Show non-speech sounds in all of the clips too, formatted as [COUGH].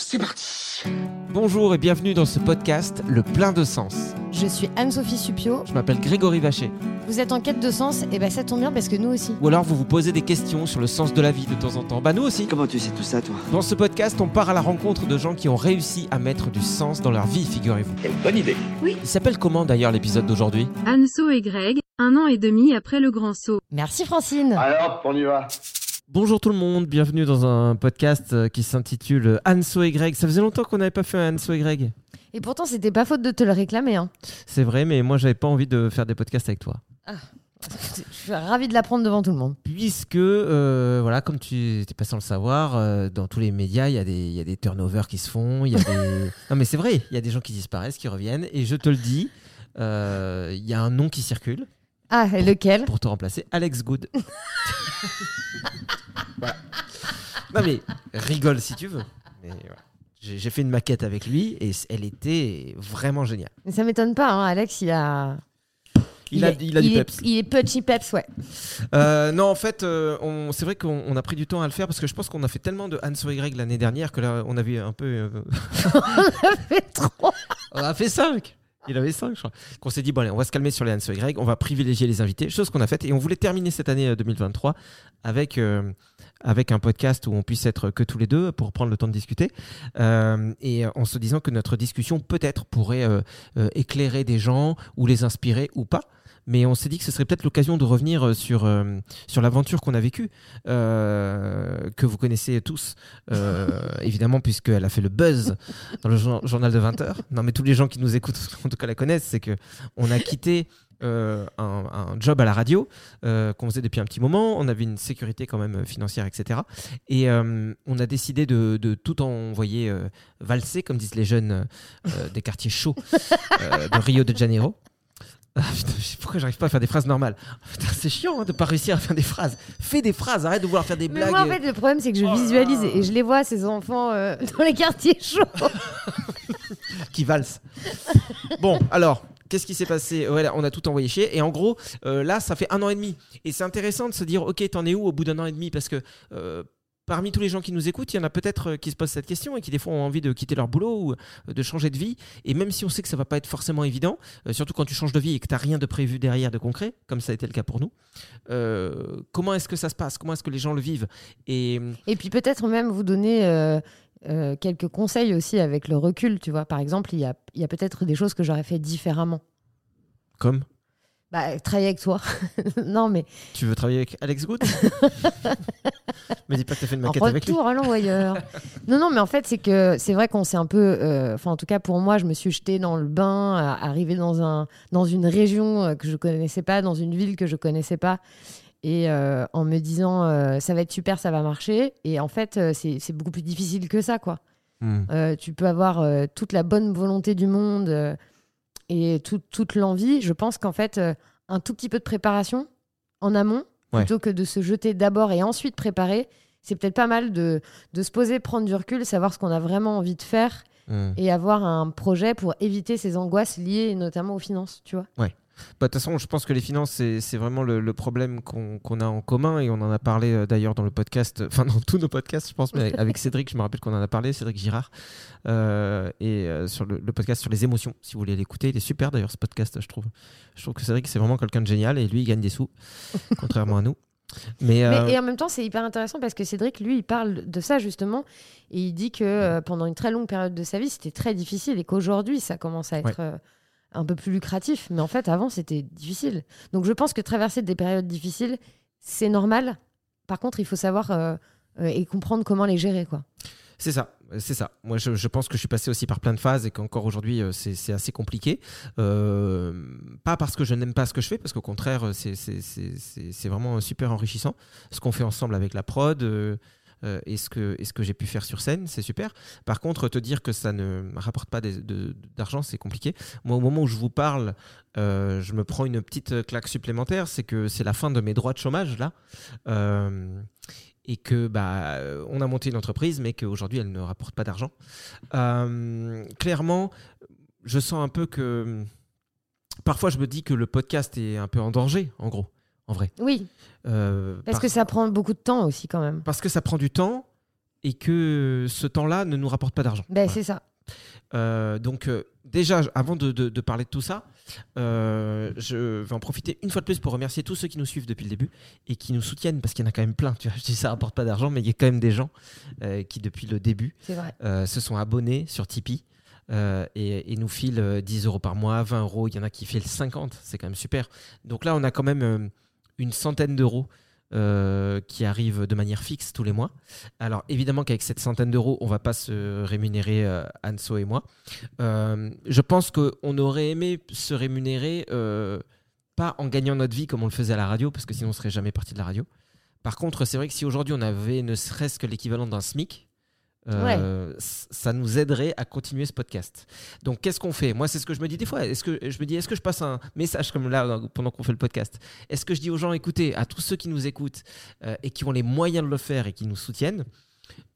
C'est parti Bonjour et bienvenue dans ce podcast Le plein de sens. Je suis Anne-Sophie Supio. Je m'appelle Grégory Vacher. Vous êtes en quête de sens Et ben ça tombe bien parce que nous aussi. Ou alors vous vous posez des questions sur le sens de la vie de temps en temps. Bah nous aussi. Comment tu sais tout ça, toi? Dans ce podcast, on part à la rencontre de gens qui ont réussi à mettre du sens dans leur vie, figurez-vous. Quelle bonne idée Il s'appelle comment d'ailleurs l'épisode d'aujourd'hui? Anso et Greg, un an et demi après le grand saut. Merci Francine. Alors, on y va Bonjour tout le monde, bienvenue dans un podcast euh, qui s'intitule Anso et Greg. Ça faisait longtemps qu'on n'avait pas fait un Anso et Greg. Et pourtant, c'était pas faute de te le réclamer. Hein. C'est vrai, mais moi j'avais pas envie de faire des podcasts avec toi. Je suis ravie de l'apprendre devant tout le monde. Puisque, euh, voilà, comme tu n'es pas sans le savoir, euh, dans tous les médias, il y, a des- il y a des turnovers qui se font. Il y a des... [LAUGHS] non, mais c'est vrai, il y a des gens qui disparaissent, qui reviennent. Et je te le dis, euh, il y a un nom qui circule Ah, et lequel pour te remplacer Alex Good. [LAUGHS] Voilà. Non, mais rigole si tu veux. Mais voilà. J'ai j'ai fait une maquette avec lui et c- elle était vraiment géniale. Mais ça m'étonne pas, hein, Alex, il a. Il, a, est- il a du est- peps. il est punchy peps, ouais. Euh, non, en fait, euh, on- c'est vrai qu'on on a pris du temps à le faire parce que je pense qu'on a fait tellement de Hans Y l'année dernière que là, on avait un peu. euh, [LAUGHS] fait trop. on a fait 5 Il avait 5, je crois. Qu'on s'est dit, bon, on va se calmer sur les Hans Y, on va privilégier les invités, chose qu'on a faite. Et on voulait terminer cette année euh, 2023 avec, euh, avec un podcast où on puisse être que tous les deux pour prendre le temps de discuter. Euh, et en se disant que notre discussion, peut-être, pourrait euh, euh, éclairer des gens ou les inspirer ou pas. Mais on s'est dit que ce serait peut-être l'occasion de revenir euh, sur, euh, sur l'aventure qu'on a vécue, euh, que vous connaissez tous, euh, [LAUGHS] évidemment, puisqu'elle a fait le buzz dans le jour- journal de 20h. Non, mais tous les gens qui nous écoutent, [LAUGHS] en tout cas, la connaissent, c'est que on a quitté euh, un, un job à la radio euh, qu'on faisait depuis un petit moment. On avait une sécurité quand même financière, etc. Et euh, on a décidé de, de tout envoyer valser, comme disent les jeunes des quartiers chauds [LAUGHS] de Rio de Janeiro. Ah, putain, pourquoi j'arrive pas à faire des phrases normales Putain, C'est chiant hein, de pas réussir à faire des phrases. Fais des phrases, arrête de vouloir faire des Mais blagues. moi, en fait, le problème, c'est que je Oh visualise et je les vois, ces enfants, euh, [LAUGHS] dans les quartiers chauds. [LAUGHS] qui valse. bon, alors, qu'est-ce qui s'est passé? Voilà, On a tout envoyé chier. Et en gros, euh, là, ça fait un an et demi. Et c'est intéressant de se dire, ok, t'en es où au bout d'un an et demi? Parce que euh, parmi tous les gens qui nous écoutent, il y en a peut-être euh, qui se posent cette question et qui des fois ont envie de quitter leur boulot ou euh, de changer de vie. Et même si on sait que ça va pas être forcément évident, euh, surtout quand tu changes de vie et que tu n'as rien de prévu derrière de concret, comme ça a été le cas pour nous, euh, comment est-ce que ça se passe? Comment est-ce que les gens le vivent? Et Et puis peut-être même vous donner euh, euh, quelques conseils aussi avec le recul, tu vois. Par exemple, il y a, il y a peut-être des choses que j'aurais fait différemment. comme? Bah, travailler avec toi. [LAUGHS] non, mais tu veux travailler avec Alex Good [LAUGHS] Me dis pas que tu as fait une en maquette avec lui. retour à l'envoyeur. [LAUGHS] non, non, mais en fait, c'est que c'est vrai qu'on s'est un peu. euh, Enfin, en tout cas, pour moi, je me suis jetée dans le bain, à- arrivée dans, un, dans une région euh, que je connaissais pas, dans une ville que je connaissais pas. Et euh, en me disant, euh, ça va être super, ça va marcher. Et en fait, euh, c'est c'est beaucoup plus difficile que ça, quoi. Hmm. Euh, tu peux avoir euh, toute la bonne volonté du monde euh, et tout- toute l'envie. Je pense qu'en fait, euh, un tout petit peu de préparation en amont, Ouais. plutôt que de se jeter d'abord et ensuite préparer, c'est peut-être pas mal de, de se poser, prendre du recul, savoir ce qu'on a vraiment envie de faire Hmm. et avoir un projet pour éviter ces angoisses liées notamment aux finances, tu vois. De toute façon, je pense que les finances, c'est vraiment le, le problème qu'on a en commun et on en a parlé euh, d'ailleurs dans le podcast, enfin dans tous nos podcasts, je pense, mais avec Cédric, je me rappelle qu'on en a parlé, Cédric Girard, euh, et euh, sur le, le podcast sur les émotions, si vous voulez l'écouter, il est super d'ailleurs ce podcast, je trouve. Je trouve que Cédric, c'est vraiment quelqu'un de génial et lui, il gagne des sous, [LAUGHS] contrairement à nous. Mais, euh, Mais, et en même temps, c'est hyper intéressant parce que Cédric, lui, il parle de ça justement. Et il dit que euh, pendant une très longue période de sa vie, c'était très difficile et qu'aujourd'hui, ça commence à être Ouais. euh, un peu plus lucratif. Mais en fait, avant, c'était difficile. Donc je pense que traverser des périodes difficiles, c'est normal. Par contre, il faut savoir euh, euh, et comprendre comment les gérer. quoi. C'est ça, c'est ça. Moi, je, pense que je suis passé aussi par plein de phases et qu'encore aujourd'hui, euh, c'est assez compliqué. Pas parce que je n'aime pas ce que je fais, parce qu'au contraire, c'est- vraiment super enrichissant. Ce qu'on fait ensemble avec la prod euh, et ce que, ce que j'ai pu faire sur scène, c'est super. Par contre, te dire que ça ne rapporte pas d'argent, c'est compliqué. Moi, au moment où je vous parle, euh, je me prends une petite claque supplémentaire, c'est que c'est la fin de mes droits de chômage, là. Euh, et que bah on a monté une entreprise mais qu'aujourd'hui elle ne rapporte pas d'argent. Euh, clairement, je sens un peu que parfois je me dis que le podcast est un peu en danger en gros, en vrai. Oui, Euh, parce par- que ça prend beaucoup de temps aussi quand même. parce que ça prend du temps et que ce temps-là ne nous rapporte pas d'argent. Ben, Voilà. C'est ça. Euh, donc euh, déjà, avant de, de- de parler de tout ça, euh, je vais en profiter une fois de plus pour remercier tous ceux qui nous suivent depuis le début et qui nous soutiennent parce qu'il y en a quand même plein. Tu vois, je dis ça rapporte pas d'argent, mais il y a quand même des gens qui depuis le début se sont abonnés sur Tipeee. euh, et, et nous filent euh, 10 euros par mois, 20 euros, il y en a qui filent 50, c'est quand même super. Donc là, on a quand même une centaine d'euros euh, qui arrivent de manière fixe tous les mois. Alors évidemment qu'avec cette centaine d'euros, on va pas se rémunérer, euh, Anso et moi. Euh, je pense qu'on aurait aimé se rémunérer, pas en gagnant notre vie comme on le faisait à la radio, parce que sinon on serait jamais parti de la radio. Par contre, c'est vrai que si aujourd'hui on avait ne serait-ce que l'équivalent d'un SMIC, euh, ça nous aiderait à continuer ce podcast. Donc, qu'est-ce qu'on fait? Moi, c'est ce que je me dis des fois. Est-ce que je me dis, est-ce que je passe un message comme là pendant qu'on fait le podcast? Est-ce que je dis aux gens, écoutez, à tous ceux qui nous écoutent euh, et qui ont les moyens de le faire et qui nous soutiennent,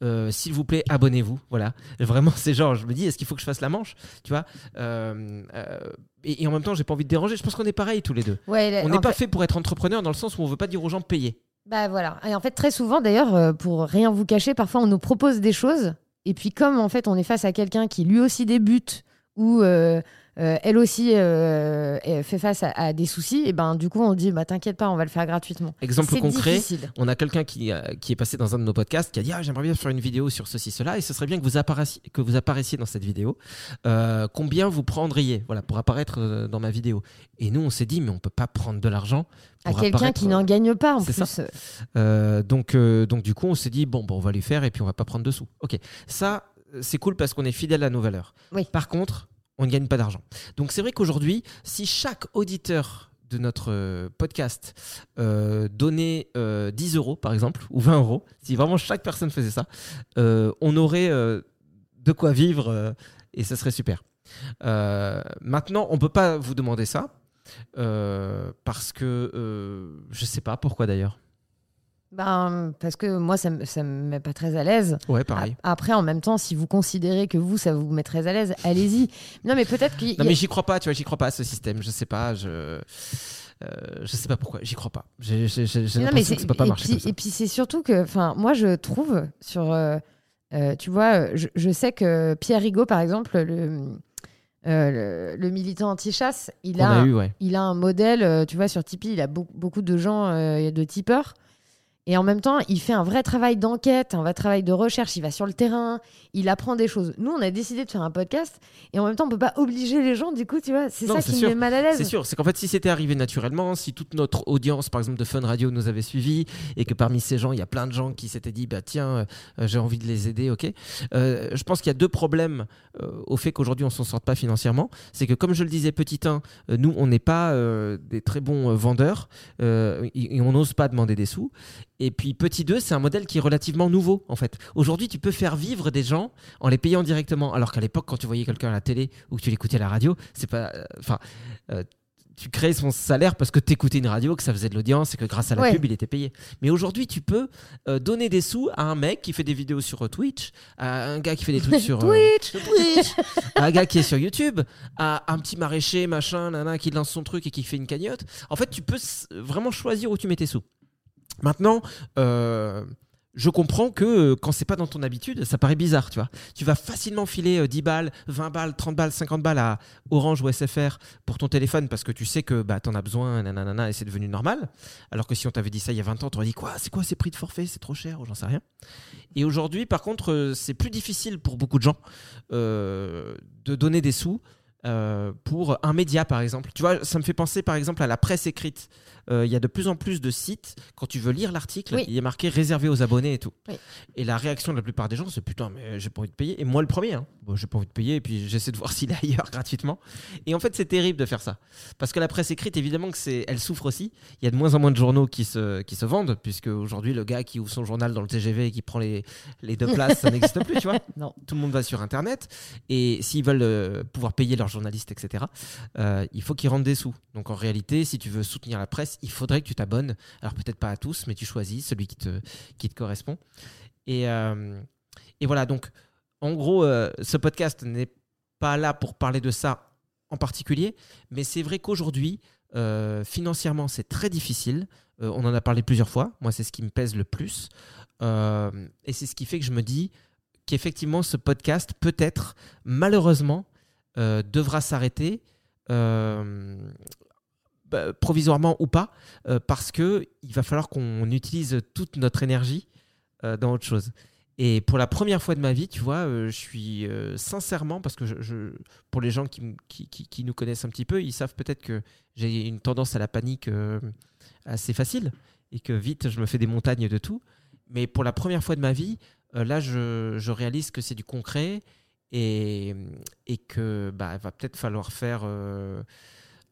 euh, s'il vous plaît, abonnez-vous. Voilà. [LAUGHS] Vraiment, c'est genre, je me dis, est-ce qu'il faut que je fasse la manche? Tu vois? Euh, euh, et, et en même temps, j'ai pas envie de déranger. Je pense qu'on est pareil tous les deux. Ouais, On n'est pas fait- fait pour être entrepreneur dans le sens où on veut pas dire aux gens payer. Bah voilà. Et en fait, très souvent, d'ailleurs, euh, pour rien vous cacher, parfois on nous propose des choses. Et puis, comme en fait, on est face à quelqu'un qui lui aussi débute ou euh, euh, elle aussi euh, fait face à, à des soucis, et ben du coup, on dit bah t'inquiète pas, on va le faire gratuitement. Exemple concret, difficile. on a quelqu'un qui, euh, qui est passé dans un de nos podcasts qui a dit ah, j'aimerais bien faire une vidéo sur ceci cela et ce serait bien que vous apparaissiez, que vous apparaissiez dans cette vidéo Euh, combien vous prendriez voilà pour apparaître dans ma vidéo? Et nous on s'est dit mais on peut pas prendre de l'argent À quelqu'un qui n'en gagne pas en plus. ça. donc donc du coup on s'est dit bon, bon on va lui faire et puis on va pas prendre dessous ok ça c'est cool parce qu'on est fidèle à nos valeurs Oui. par contre on ne gagne pas d'argent. Donc c'est vrai qu'aujourd'hui si chaque auditeur de notre euh, podcast euh, donnait euh, 10 euros par exemple ou 20 euros si vraiment chaque personne faisait ça euh, on aurait euh, de quoi vivre euh, et ça serait super. Euh, maintenant on peut pas vous demander ça euh, parce que euh, je sais pas pourquoi d'ailleurs Ben, parce que moi, ça me, ça me met pas très à l'aise. ouais pareil A- Après, en même temps, si vous considérez que vous, ça vous met très à l'aise, allez-y. Non, mais peut-être qu'il y Non a- mais j'y crois pas, tu vois, j'y crois pas à ce système. Je sais pas, je, euh, je sais pas pourquoi, j'y crois pas. J'ai l'impression que ça peut pas et marcher puis, comme ça. Et puis c'est surtout que, enfin, moi je trouve sur, euh, euh, tu vois, je, je sais que Pierre Rigaud, par exemple, le, euh, le, le militant anti-chasse, il a, a un- eu, ouais. il a un modèle, tu vois, sur Tipeee, il a beaucoup, beaucoup de gens, euh, de tipeurs. Et en même temps, il fait un vrai travail d'enquête, un vrai travail de recherche. Il va sur le terrain, il apprend des choses. Nous, on a décidé de faire un podcast, et en même temps, on peut pas obliger les gens. Du coup, tu vois, c'est ça qui sûr. me met mal à l'aise. C'est sûr, c'est qu'en fait, si c'était arrivé naturellement, si toute notre audience, par exemple de Fun Radio, nous avait suivis, et que parmi ces gens, il y a plein de gens qui s'étaient dit, bah tiens, euh, j'ai envie de les aider, ok. Euh, je pense qu'il y a deux problèmes euh, au fait qu'aujourd'hui on s'en sorte pas financièrement. C'est que, comme je le disais, petit 1, euh, nous, on n'est pas euh, des très bons euh, vendeurs, euh, et, et on n'ose pas demander des sous. Et puis petit 2, c'est un modèle qui est relativement nouveau en fait. Aujourd'hui, tu peux faire vivre des gens en les payant directement, alors qu'à l'époque, quand tu voyais quelqu'un à la télé ou que tu l'écoutais à la radio, c'est pas, euh, enfin, euh, tu créais son salaire parce que t'écoutais une radio, que ça faisait de l'audience et que grâce à la Ouais. pub, il était payé. Mais aujourd'hui, tu peux euh, donner des sous à un mec qui fait des vidéos sur euh, Twitch, à un gars qui fait des trucs sur euh, Twitch. Twitch, [LAUGHS] à un gars qui est sur YouTube, à un petit maraîcher, machin, nana, qui lance son truc et qui fait une cagnotte. En fait, tu peux vraiment choisir où tu mets tes sous. Maintenant, euh, je comprends que euh, quand c'est pas dans ton habitude, ça paraît bizarre, tu vois. Tu vas facilement filer euh, 10 balles, 20 balles, 30 balles, 50 balles à Orange ou SFR pour ton téléphone parce que tu sais que bah, t'en as besoin, nanana, et c'est devenu normal. Alors que si on t'avait dit ça il y a 20 ans, t'aurais dit quoi C'est quoi ces prix de forfait C'est trop cher j'en sais rien. Et aujourd'hui, par contre, euh, c'est plus difficile pour beaucoup de gens euh, de donner des sous. euh, pour un média par exemple. Tu vois, ça me fait penser par exemple à la presse écrite. Euh, Il y a de plus en plus de sites, quand tu veux lire l'article, Oui. il est marqué réservé aux abonnés et tout. Oui. Et la réaction de la plupart des gens, c'est putain, mais j'ai pas envie de payer. Et moi le premier, hein. Bon, j'ai pas envie de payer, et puis j'essaie de voir [LAUGHS] s'il est ailleurs gratuitement. Et en fait, c'est terrible de faire ça. Parce que la presse écrite, évidemment, que c'est, elle souffre aussi. Il y a de moins en moins de journaux qui se, qui se vendent, puisque aujourd'hui, le gars qui ouvre son journal dans le TGV et qui prend les, les deux places, ça [LAUGHS] n'existe plus, tu vois. Non. Tout le monde va sur Internet. Et s'ils veulent euh, pouvoir payer leurs journalistes, etc., euh, il faut qu'ils rendent des sous. Donc en réalité, si tu veux soutenir la presse, il faudrait que tu t'abonnes. Alors peut-être pas à tous, mais tu choisis celui qui te, correspond. Et, euh, et voilà, donc en gros, euh, ce podcast n'est pas là pour parler de ça en particulier, mais c'est vrai qu'aujourd'hui, euh, financièrement, c'est très difficile. On en a parlé plusieurs fois. Moi, c'est ce qui me pèse le plus. Et c'est ce qui fait que je me dis qu'effectivement, ce podcast, peut-être, malheureusement, devra s'arrêter. Bah, provisoirement ou pas, euh, parce que il va falloir qu'on utilise toute notre énergie euh, dans autre chose. Et pour la première fois de ma vie, tu vois, euh, je suis sincèrement, parce que pour les gens qui, nous connaissent un petit peu, ils savent peut-être que j'ai une tendance à la panique assez facile et que vite je me fais des montagnes de tout. Mais pour la première fois de ma vie, là, je, réalise que c'est du concret et, et que bah, va peut-être falloir faire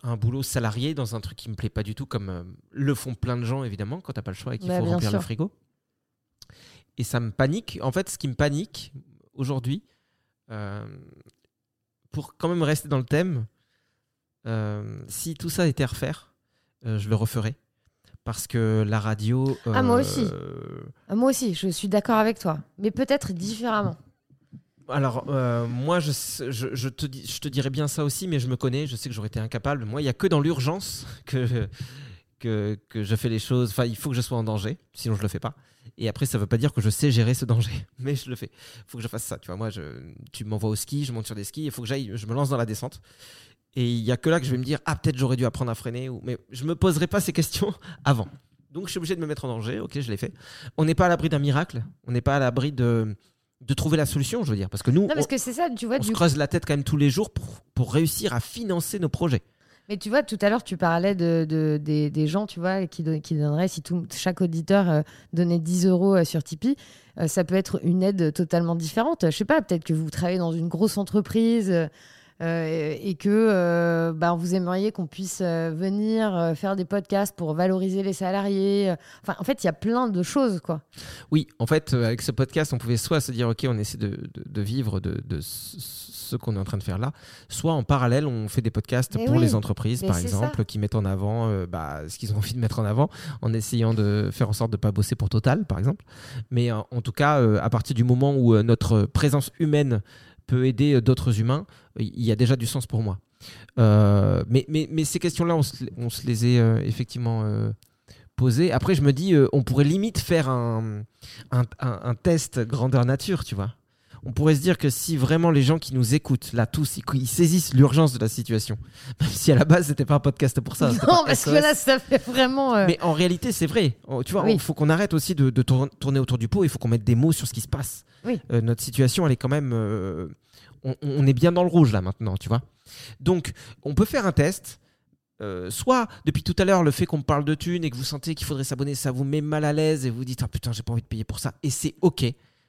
un boulot salarié dans un truc qui me plaît pas du tout, comme euh, le font plein de gens évidemment quand t'as pas le choix et qu'il Bah, faut remplir le frigo. Et ça me panique. En fait, ce qui me panique aujourd'hui, euh, pour quand même rester dans le thème, euh, si tout ça était à refaire, je le referais. Parce que la radio. Ah, moi aussi. Ah, Moi aussi, je suis d'accord avec toi, mais peut-être différemment. Alors, euh, moi, je, te, je dirais bien ça aussi, mais je me connais, je sais que j'aurais été incapable. Moi, il n'y a que dans l'urgence que, que, que je fais les choses. Enfin, il faut que je sois en danger, sinon je le fais pas. Et après, ça veut pas dire que je sais gérer ce danger, [LAUGHS] mais je le fais. Il faut que je fasse ça. Tu vois, moi, tu m'envoies au ski, je monte sur des skis, il faut que j'aille, je me lance dans la descente. Et il y a que là que je vais me dire, ah, peut-être j'aurais dû apprendre à freiner, ou... mais je me poserai pas ces questions [LAUGHS] avant. Donc, je suis obligé de me mettre en danger. Ok, je l'ai fait. On n'est pas à l'abri d'un miracle. On n'est pas à l'abri de, de trouver la solution, je veux dire. Parce que nous, Non, parce on- que ça, tu vois, on se du creuse la tête quand même tous les jours pour, pour réussir à financer nos projets. Mais tu vois, tout à l'heure, tu parlais de, de- des, des gens, tu vois, qui, don- qui donneraient, si tout, chaque auditeur euh, donnait 10 euros euh, sur Tipeee, euh, ça peut être une aide totalement différente. Je sais pas, peut-être que vous travaillez dans une grosse entreprise euh, et que euh, bah, vous aimeriez qu'on puisse euh, venir faire des podcasts pour valoriser les salariés. Enfin, en fait, il y a plein de choses, quoi. Oui, en fait, avec ce podcast, on pouvait soit se dire, OK, on essaie de, de- de vivre de, de ce qu'on est en train de faire là, soit en parallèle, on fait des podcasts Mais pour oui, les entreprises, mais par exemple, qui mettent en avant euh, bah, ce qu'ils ont envie de mettre en avant, en essayant de faire en sorte de ne pas bosser pour Total, par exemple. Mais en tout cas, à partir du moment où notre présence humaine peut aider euh, d'autres humains, il y a déjà du sens pour moi. Euh, mais, mais, mais ces questions-là, on se, les est euh, effectivement posées. Après, je me dis, on pourrait limite faire un- un test grandeur nature, tu vois. On pourrait se dire que si vraiment les gens qui nous écoutent, là, tous, ils, saisissent l'urgence de la situation, [LAUGHS] même si à la base, c'était pas un podcast pour ça. non, parce que là, ça fait vraiment. euh, Mais en réalité, c'est vrai. Oh, Tu vois, Oui. il faut qu'on arrête aussi de, de tour- tourner autour du pot. Il faut qu'on mette des mots sur ce qui se passe. Oui. Euh, notre situation, elle est quand même. euh, on, on est bien dans le rouge là maintenant, tu vois. Donc, on peut faire un test. Euh, soit depuis tout à l'heure, le fait qu'on parle de thunes et que vous sentez qu'il faudrait s'abonner, ça vous met mal à l'aise et vous dites ah putain, j'ai pas envie de payer pour ça. Et c'est ok.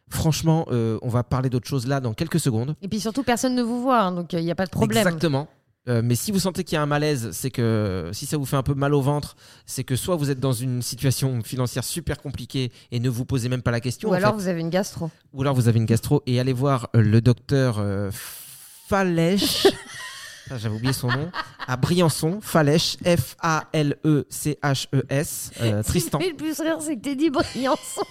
Franchement, euh, on va parler d'autre chose là dans quelques secondes. Et puis surtout, personne ne vous voit, hein, donc il n'y a pas de problème. Exactement. Euh, mais si vous sentez qu'il y a un malaise, c'est que si ça vous fait un peu mal au ventre, c'est que soit vous êtes dans une situation financière super compliquée et ne vous posez même pas la question, Ou alors fait. vous avez une gastro. ou alors vous avez une gastro et allez voir euh, le docteur euh, Falèche. Ça, [LAUGHS] J'avais oublié son nom. À Briançon, Falèche, F-A-L-E-C-H-E-S. euh, [LAUGHS] Tristan. Ce qui me fait le plus rire, c'est que t'es dit Briançon.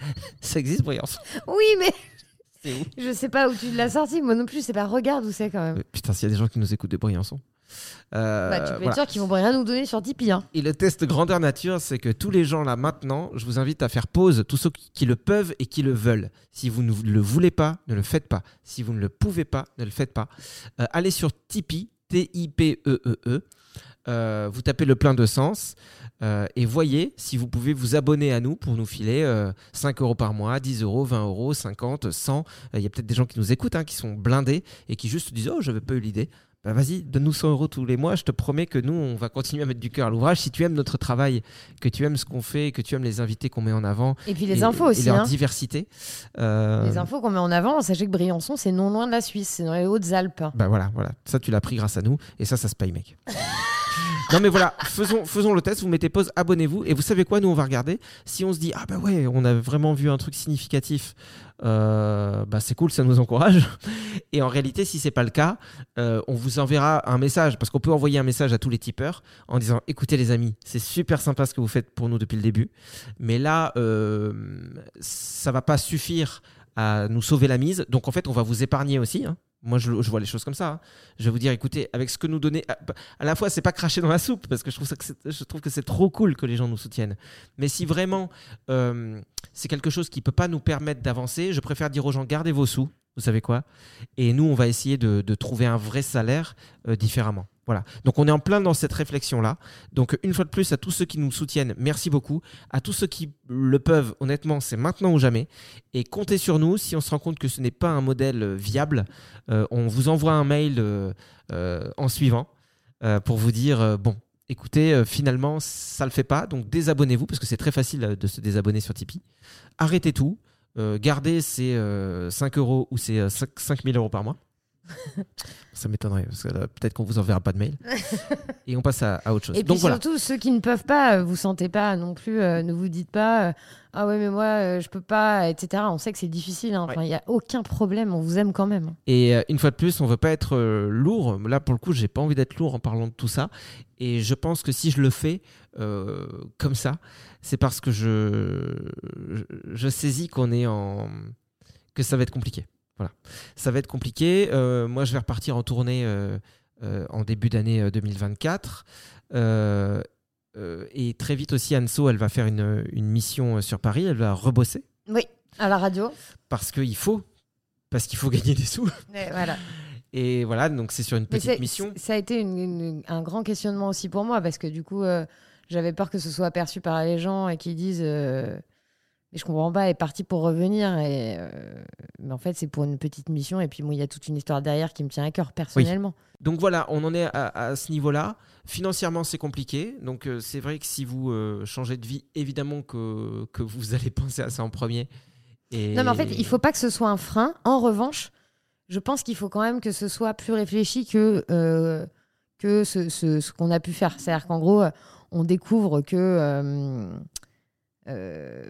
[LAUGHS] Ça existe, Briançon Oui, mais [LAUGHS] [LAUGHS] je sais pas où tu l'as sorti. Moi non plus, c'est pas. Regarde où c'est quand même. Euh, Putain, s'il y a des gens qui nous écoutent de Briançon. Euh, bah, tu peux voilà. être sûr qu'ils vont rien nous donner sur Tipeee. Hein. Et le test grandeur nature, c'est que tous les gens là maintenant, je vous invite à faire pause, tous ceux qui le peuvent et qui le veulent. Si vous ne le voulez pas, ne le faites pas. Si vous ne le pouvez pas, ne le faites pas. Euh, allez sur Tipeee, T-I-P-E-E-E. E Euh, vous tapez le plein de sens euh, et voyez si vous pouvez vous abonner à nous pour nous filer euh, 5 euros par mois, 10 euros, 20 euros, 50, 100. Euh, Il y a peut-être des gens qui nous écoutent, hein, qui sont blindés et qui juste disent Oh, j'avais pas eu l'idée. Bah vas-y, donne-nous 100 euros tous les mois. Je te promets que nous, on va continuer à mettre du cœur à l'ouvrage. Si tu aimes notre travail, que tu aimes ce qu'on fait, que tu aimes les invités qu'on met en avant. Et puis les et- infos et aussi. leur hein. diversité. euh, Les infos qu'on met en avant, sachez que Briançon, c'est non loin de la Suisse, c'est dans les Hautes-Alpes. Bah voilà, voilà. Ça, tu l'as pris grâce à nous. Et ça, ça se paye, mec. [LAUGHS] non, mais voilà, faisons, le test. Vous mettez pause, abonnez-vous. Et vous savez quoi Nous, on va regarder. Si on se dit, ah bah ouais, on a vraiment vu un truc significatif, euh, bah c'est cool, ça nous encourage. Et en réalité, si c'est pas le cas, euh, on vous enverra un message. Parce qu'on peut envoyer un message à tous les tipeurs en disant, écoutez, les amis, c'est super sympa ce que vous faites pour nous depuis le début. Mais là, euh, ça va pas suffire à nous sauver la mise. Donc en fait, on va vous épargner aussi. hein. Moi, je, vois les choses comme ça. hein. Je vais vous dire, écoutez, avec ce que nous donnez, à, la fois, c'est pas cracher dans la soupe parce que je trouve, que c'est- trop cool que les gens nous soutiennent. Mais si vraiment euh, c'est quelque chose qui peut pas nous permettre d'avancer, je préfère dire aux gens, gardez vos sous. Vous savez quoi? Et nous, on va essayer de, trouver un vrai salaire euh, différemment. Voilà. Donc, on est en plein dans cette réflexion-là. Donc, une fois de plus, à tous ceux qui nous soutiennent, merci beaucoup. À tous ceux qui le peuvent, honnêtement, c'est maintenant ou jamais. Et comptez sur nous. Si on se rend compte que ce n'est pas un modèle euh, viable, euh, on vous envoie un mail en suivant pour vous dire bon, écoutez, finalement, ça le fait pas. Donc, désabonnez-vous parce que c'est très facile de se désabonner sur Tipeee. Arrêtez tout. Euh, gardez ces euh, 5 euros ou euh, 5 5000 euros par mois. Ça m'étonnerait, parce que peut-être qu'on vous enverra pas de mail. [LAUGHS] Et on passe à, à autre chose. Et puis voilà. surtout, ceux qui ne peuvent pas, euh, vous sentez pas non plus, euh, ne vous dites pas euh, Ah ouais, mais moi, euh, je peux pas, etc. On sait que c'est difficile. hein. Il y a aucun problème, on vous aime quand même. Et euh, une fois de plus, on veut pas être lourd. Là, pour le coup, j'ai pas envie d'être lourd en parlant de tout ça. Et je pense que si je le fais comme ça, c'est parce que je, je, je saisis qu'on est en que ça va être compliqué. Voilà, ça va être compliqué. Euh, moi, je vais repartir en tournée euh, euh, en début d'année euh, 2024. Euh, euh, et très vite aussi, Anso, elle va faire une, une mission sur Paris. Elle va rebosser Oui, à la radio. parce qu'il faut, parce qu'il faut [LAUGHS] gagner des sous. Mais voilà. Et voilà, donc c'est sur une petite mission. Ça a été une- une- un grand questionnement aussi pour moi parce que du coup, j'avais peur que ce soit perçu par les gens et qu'ils disent Mais je comprends pas, elle est partie pour revenir. Et, euh, mais en fait, c'est pour une petite mission. Et puis, moi, il y a toute une histoire derrière qui me tient à cœur personnellement. Donc voilà, on en est à, à ce niveau-là. Financièrement, c'est compliqué. Donc euh, c'est vrai que si vous euh, changez de vie, évidemment que, que vous [LAUGHS] allez penser à ça en premier. Et... Non, mais en fait, il faut pas que ce soit un frein. En revanche, je pense qu'il faut quand même que ce soit plus réfléchi que, que ce, ce- ce qu'on a pu faire. C'est-à-dire qu'en gros, on découvre que, euh,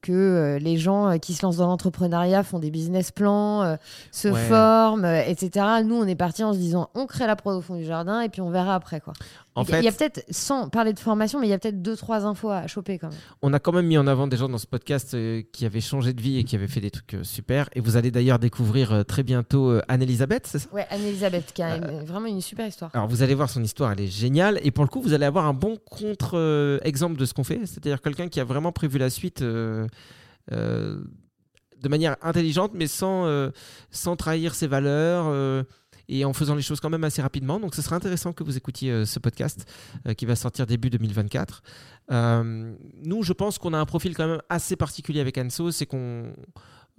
que euh, les gens euh, qui se lancent dans l'entrepreneuriat font des business plans, se Ouais. forment, etc. Nous, on est parti en se disant, on crée la prod au fond du jardin et puis on verra après. Quoi. En il y a- il y a fait, peut-être, sans parler de formation, mais il y a peut-être deux, trois infos à choper quand même. on a quand même mis en avant des gens dans ce podcast qui avaient changé de vie et qui avaient fait des trucs super. Et vous allez d'ailleurs découvrir très bientôt Anne-Elisabeth, c'est ça? Ouais, Anne-Elisabeth, qui a une- vraiment une super histoire. Alors vous allez voir son histoire, elle est géniale et pour le coup vous allez avoir un bon contre-exemple de ce qu'on fait, c'est-à-dire quelqu'un qui a vraiment prévu la suite euh, euh, de manière intelligente mais sans, euh, sans trahir ses valeurs et en faisant les choses quand même assez rapidement. Donc ce sera intéressant que vous écoutiez ce podcast qui va sortir début 2024. Euh, nous je pense qu'on a un profil quand même assez particulier avec Anso, c'est qu'on...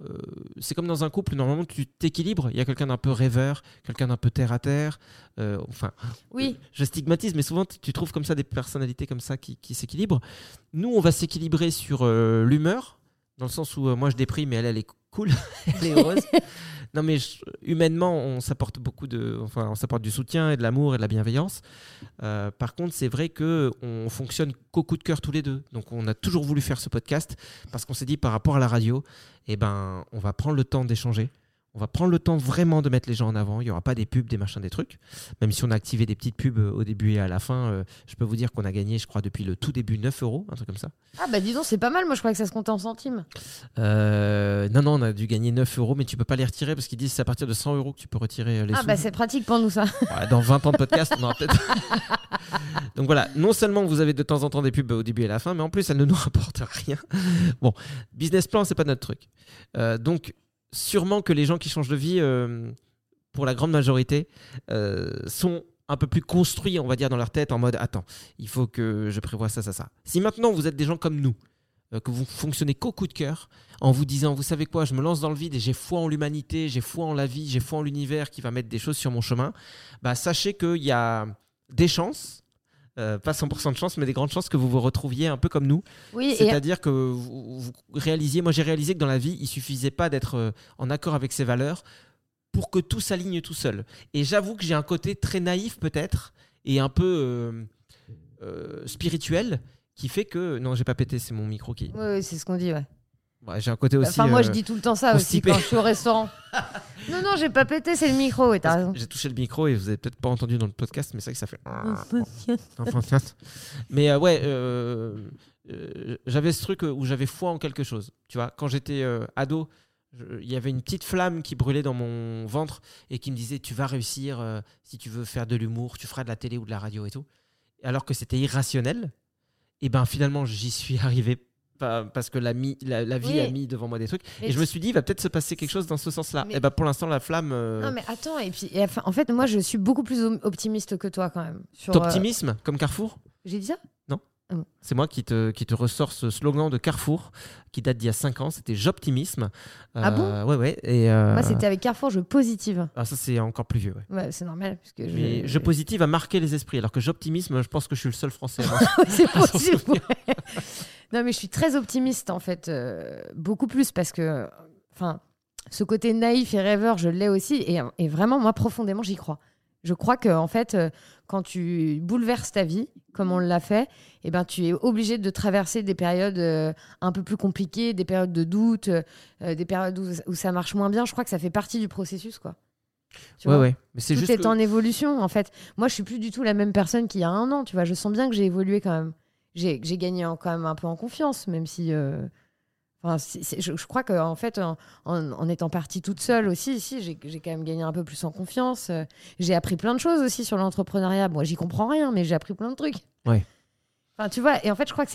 euh, c'est comme dans un couple, normalement tu t'équilibres. Il y a quelqu'un d'un peu rêveur, quelqu'un d'un peu terre à terre. euh, enfin, Oui. je stigmatise, mais souvent tu- tu trouves comme ça des personnalités comme ça qui, qui s'équilibrent. Nous, on va s'équilibrer sur euh, l'humeur, dans le sens où euh, moi je déprime, mais elle, elle est cool, elle est heureuse. non, mais je- humainement, on s'apporte beaucoup de, enfin, on s'apporte du soutien et de l'amour et de la bienveillance. Euh, par contre, c'est vrai que on fonctionne qu'au coup de cœur tous les deux. Donc, on a toujours voulu faire ce podcast parce qu'on s'est dit par rapport à la radio, eh ben, on va prendre le temps d'échanger. On va prendre le temps vraiment de mettre les gens en avant. Il n'y aura pas des pubs, des machins, des trucs. Même si on a activé des petites pubs euh, au début et à la fin, euh, je peux vous dire qu'on a gagné, je crois, depuis le tout début 9 euros, un truc comme ça. Ah bah dis donc, c'est pas mal. Moi, je croyais que ça se comptait en centimes. Euh, non, non, on a dû gagner 9 euros, mais tu peux pas les retirer parce qu'ils disent que c'est à partir de 100 euros que tu peux retirer les Ah sous. bah c'est pratique pour nous ça. [LAUGHS] Dans 20 ans de podcast, on aura peut-être. [LAUGHS] Donc voilà, non seulement vous avez de temps en temps des pubs au début et à la fin, mais en plus, elles ne nous rapportent rien. Bon, business plan, c'est pas notre truc. Euh, donc, sûrement que les gens qui changent de vie, euh, pour la grande majorité, euh, sont un peu plus construits, on va dire, dans leur tête, en mode attends, il faut que je prévoie ça, ça, ça. Si maintenant vous êtes des gens comme nous, euh, que vous fonctionnez qu'au coup de cœur, en vous disant, vous savez quoi, je me lance dans le vide et j'ai foi en l'humanité, j'ai foi en la vie, j'ai foi en l'univers qui va mettre des choses sur mon chemin, bah, sachez qu'il y a des chances, euh, pas 100% de chances, mais des grandes chances que vous vous retrouviez un peu comme nous. Oui, et C'est-à-dire que vous, vous réalisiez, moi j'ai réalisé que dans la vie, il suffisait pas d'être euh, en accord avec ses valeurs pour que tout s'aligne tout seul. Et j'avoue que j'ai un côté très naïf peut-être et un peu euh, euh, spirituel qui fait que non, j'ai pas pété, c'est mon micro qui. Oui, oui, c'est ce qu'on dit, ouais. Ouais, j'ai un côté aussi. enfin, moi, euh, je dis tout le temps ça aussi quand je suis au restaurant. [LAUGHS] non, non, j'ai pas pété, c'est le micro, ouais, t'as parce que raison. J'ai touché le micro et vous avez peut-être pas entendu dans le podcast, mais c'est vrai que ça fait. Mais euh, ouais, euh, euh, j'avais ce truc où j'avais foi en quelque chose. Tu vois, quand j'étais euh, ado, il y avait une petite flamme qui brûlait dans mon ventre et qui me disait Tu vas réussir euh, si tu veux faire de l'humour, tu feras de la télé ou de la radio et tout. Alors que c'était irrationnel. Et ben finalement, j'y suis [LAUGHS] arrivé pas- parce que la, mi- la, la vie Oui. a mis devant moi des trucs. Et je me suis dit, il va peut-être se passer quelque chose dans ce sens-là. Mais- Et ben pour l'instant, la flamme. euh, Non, mais attends, et puis, et en fait, moi, je suis beaucoup plus op- optimiste que toi, quand même. Sur, euh, T'optimisme, comme Carrefour? J'ai dit ça? C'est moi qui te, qui te ressors ce slogan de Carrefour qui date d'il y a 5 ans. C'était J'optimisme. Ah bon? Ouais, ouais. Et, euh, Moi, c'était avec Carrefour, je positive. ah, ça, c'est encore plus vieux. Ouais. Ouais, c'est normal. Parce que je... Mais Je positive a marqué les esprits, alors que J'optimisme, je pense que je suis le seul français. [LAUGHS] [LAUGHS] Ouais, c'est possible. Non, mais je suis très optimiste en fait, euh, beaucoup plus parce que, enfin, ce côté naïf et rêveur, je l'ai aussi, et, et vraiment, moi, profondément, j'y crois. Je crois que en fait, euh, quand tu bouleverses ta vie, comme on l'a fait, eh ben, tu es obligé de traverser des périodes euh, un peu plus compliquées, des périodes de doute, des périodes où, où ça marche moins bien. Je crois que ça fait partie du processus, quoi. Tu Ouais, vois ouais. Mais c'est tout juste. est que- en évolution en fait. Moi, je suis plus du tout la même personne qu'il y a un an. Tu vois, je sens bien que j'ai évolué quand même. J'ai gagné en- quand même un peu en confiance, même si. euh, enfin, je, je crois qu'en en fait, en, en- en étant partie toute seule aussi, si, j'ai quand même gagné un peu plus en confiance. J'ai appris plein de choses aussi sur l'entrepreneuriat. Moi, j'y comprends rien, mais j'ai appris plein de trucs. Ouais. Enfin, tu vois, et en fait, je crois que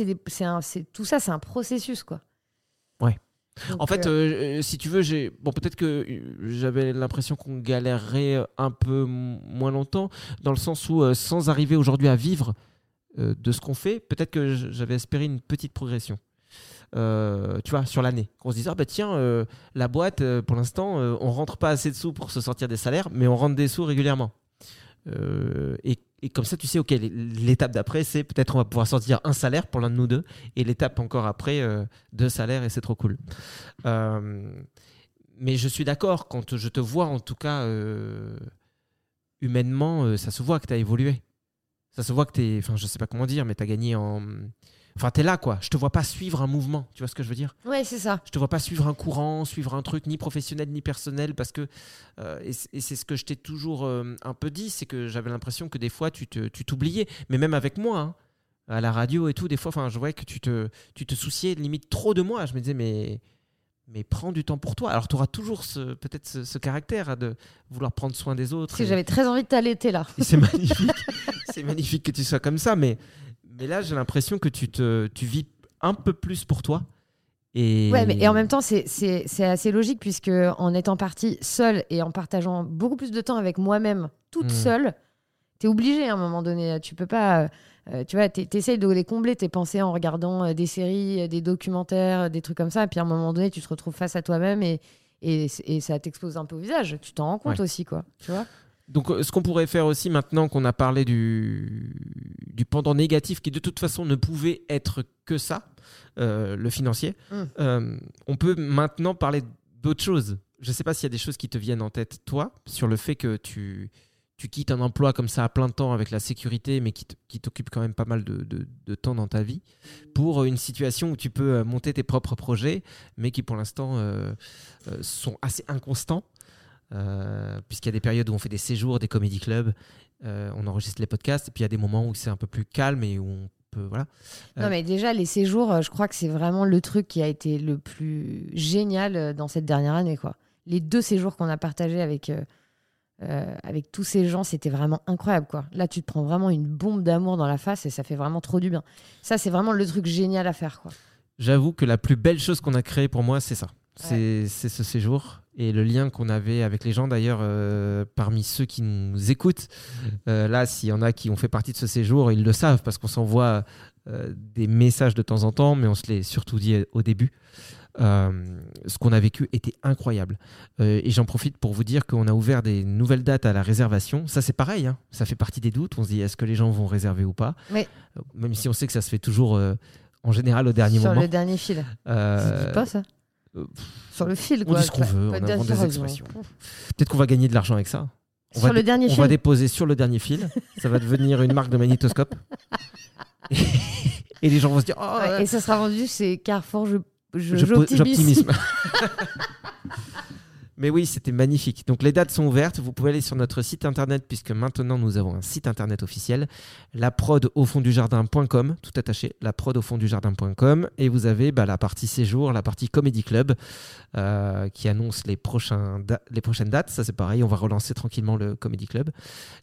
c'est tout ça, c'est un processus, quoi. Ouais. Donc, En fait, euh, euh, si tu veux, j'ai bon peut-être que j'avais l'impression qu'on galérerait un peu moins longtemps, dans le sens où sans arriver aujourd'hui à vivre de ce qu'on fait, peut-être que j'avais espéré une petite progression. Euh, tu vois, sur l'année, qu'on se dise ah bah tiens, euh, la boîte euh, pour l'instant, euh, on rentre pas assez de sous pour se sortir des salaires, mais on rentre des sous régulièrement. Euh, et, comme ça, tu sais, ok, l'étape d'après, c'est peut-être on va pouvoir sortir un salaire pour l'un de nous deux, et l'étape encore après, euh, deux salaires, et c'est trop cool. Euh, mais je suis d'accord, quand je te vois, en tout cas, euh, humainement, euh, ça se voit que tu as évolué. Ça se voit que tu es, enfin, je sais pas comment dire, mais tu as gagné en. Enfin, tu es là, quoi. Je te vois pas suivre un mouvement, tu vois ce que je veux dire? Ouais, c'est ça. je te vois pas suivre un courant, suivre un truc ni professionnel ni personnel parce que euh, et c'est ce que je t'ai toujours euh, un peu dit, c'est que j'avais l'impression que des fois tu te tu t'oubliais, mais même avec moi hein, à la radio et tout, des fois, enfin, je voyais que tu te tu te souciais limite trop de moi. Je me disais mais mais prends du temps pour toi. Alors tu auras toujours ce peut-être ce, ce caractère de vouloir prendre soin des autres. Parce que et- j'avais très envie de t'allaiter là. c'est [LAUGHS] magnifique. c'est magnifique que tu sois comme ça, mais, mais là, j'ai l'impression que tu, te, tu vis un peu plus pour toi. Et... Ouais, mais et en même temps, c'est- c'est c'est assez logique puisque en étant partie seule et en partageant beaucoup plus de temps avec moi-même, toute Mm. seule, t'es obligé à un moment donné. Tu peux pas. euh, tu vois, t'es- t'essayes de les combler tes pensées en regardant euh, des séries, euh, des documentaires, des trucs comme ça. Et puis à un moment donné, tu te retrouves face à toi-même et, et, et ça t'explose un peu au visage. Tu t'en rends compte Ouais. aussi, quoi. Tu vois Donc, ce qu'on pourrait faire aussi, maintenant qu'on a parlé du, du pendant négatif, qui de toute façon ne pouvait être que ça, euh, le financier, Mm. euh, on peut maintenant parler d'autres choses. Je ne sais pas s'il y a des choses qui te viennent en tête, toi, sur le fait que tu, tu quittes un emploi comme ça à plein temps avec la sécurité, mais qui t'occupe quand même pas mal de, temps dans ta vie, pour une situation où tu peux euh, monter tes propres projets, mais qui pour l'instant euh, euh, sont assez inconstants, euh, puisqu'il y a des périodes où on fait des séjours, des comédie clubs, euh, on enregistre les podcasts, et puis il y a des moments où c'est un peu plus calme et où on peut... Voilà. Euh, Non, mais déjà, les séjours, euh, je crois que c'est vraiment le truc qui a été le plus génial euh, dans cette dernière année. Quoi. Les deux séjours qu'on a partagés avec, euh, avec tous ces gens, c'était vraiment incroyable. Quoi. Là, tu te prends vraiment une bombe d'amour dans la face et ça fait vraiment trop du bien. Ça, c'est vraiment le truc génial à faire. Quoi. J'avoue que la plus belle chose qu'on a créée pour moi, c'est ça. C'est c'est ce séjour et le lien qu'on avait avec les gens. D'ailleurs, euh, parmi ceux qui nous écoutent, euh, là, s'il y en a qui ont fait partie de ce séjour, ils le savent parce qu'on s'envoie euh, des messages de temps en temps, mais on se l'est surtout dit au début. Euh, ce qu'on a vécu était incroyable. Euh, et j'en profite pour vous dire qu'on a ouvert des nouvelles dates à la réservation. Ça, c'est pareil. hein. Ça fait partie des doutes. On se dit, est-ce que les gens vont réserver ou pas Oui. Euh, Même si on sait que ça se fait toujours euh, en général au dernier Sur moment. le dernier fil. Euh, pas ça Sur le fil, on quoi. dit ce qu'on veut, on invente sur des expressions. Peut-être qu'on va gagner de l'argent avec ça. On Sur va le dernier On fil va déposer sur le dernier fil. ça va devenir une marque de magnétoscope. [LAUGHS] Et les gens vont se dire Oh, ouais, Et ça sera vendu chez Carrefour, je, j'optimisme. [LAUGHS] Mais oui, c'était magnifique. Donc les dates sont ouvertes. Vous pouvez aller sur notre site internet puisque maintenant nous avons un site internet officiel, la prod au fond du jardin.com, tout attaché, la prod au fond du jardin.com. Et vous avez bah, la partie séjour, la partie comédie club euh, qui annonce les, prochains da- les prochaines dates. Ça c'est pareil, on va relancer tranquillement le comédie club.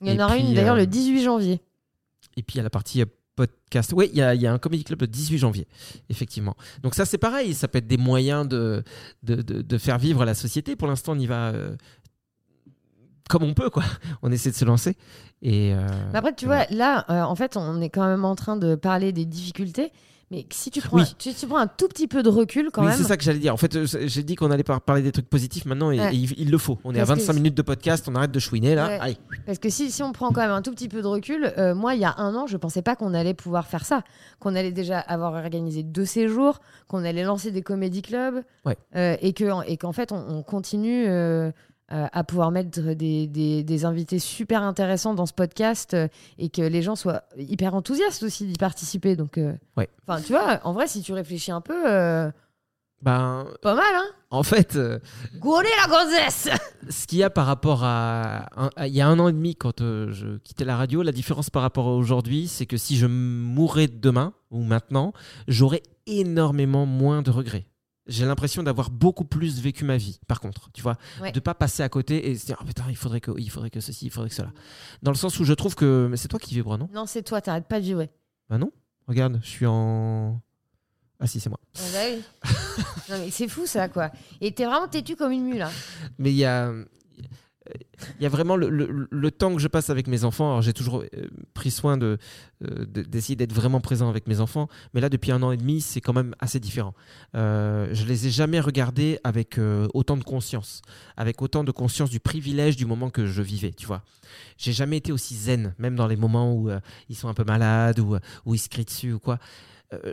Il y en aura une d'ailleurs euh, le 18 janvier. Et puis il y a la partie euh, podcast. Oui, il y a, il y a un comédie club le 18 janvier, effectivement. Donc ça c'est pareil, ça peut être des moyens de, de, de- de faire vivre la société. Pour l'instant, on y va euh, comme on peut, quoi. [LAUGHS] On essaie de se lancer. Et euh, Mais après, tu vois, là, euh, en fait, on est quand même en train de parler des difficultés. Mais si tu prends, Oui. tu prends un tout petit peu de recul quand oui, même. c'est ça que j'allais dire. En fait, euh, j'ai dit qu'on allait par- parler des trucs positifs maintenant et, Ouais. et il, il le faut. On est Parce à que 25 c'est- minutes de podcast, on arrête de chouiner là. Ouais. Allez. Parce que si, si on prend quand même un tout petit peu de recul, euh, moi, il y a un an, je pensais pas qu'on allait pouvoir faire ça. Qu'on allait déjà avoir organisé deux séjours, qu'on allait lancer des comédie clubs. Ouais. euh, et que- et qu'en fait, on, on continue euh, euh, à pouvoir mettre des, des- des invités super intéressants dans ce podcast euh, et que les gens soient hyper enthousiastes aussi d'y participer. Donc, euh, Ouais. enfin, tu vois, en vrai, si tu réfléchis un peu, Ben, pas mal, hein en fait, Gauler la gonzesse ce qu'il y a par rapport à, un- à- il y a un an et demi quand je quittais la radio, la différence par rapport à aujourd'hui, c'est que si je mourais demain ou maintenant, j'aurais énormément moins de regrets. J'ai l'impression d'avoir beaucoup plus vécu ma vie, par contre, tu vois, Ouais. de pas passer à côté et se dire oh, putain il faudrait que il faudrait que ceci, il faudrait que cela. Dans le sens où je trouve que mais c'est toi qui vibre non? Non, c'est toi, t'arrêtes pas de vibrer. Bah non. Regarde, je suis en ah si c'est moi. Ah bah oui. [LAUGHS] non, mais c'est fou ça, quoi. Et t'es vraiment têtu comme une mule. hein. Mais il y a, il y a vraiment le, le- le temps que je passe avec mes enfants. Alors j'ai toujours euh, pris soin de, euh, de- d'essayer d'être vraiment présent avec mes enfants. Mais là, depuis un an et demi, c'est quand même assez différent. Euh, je les ai jamais regardés avec euh, autant de conscience, avec autant de conscience du privilège du moment que je vivais. Tu vois, j'ai jamais été aussi zen, même dans les moments où euh, ils sont un peu malades ou où ils se crient dessus ou quoi.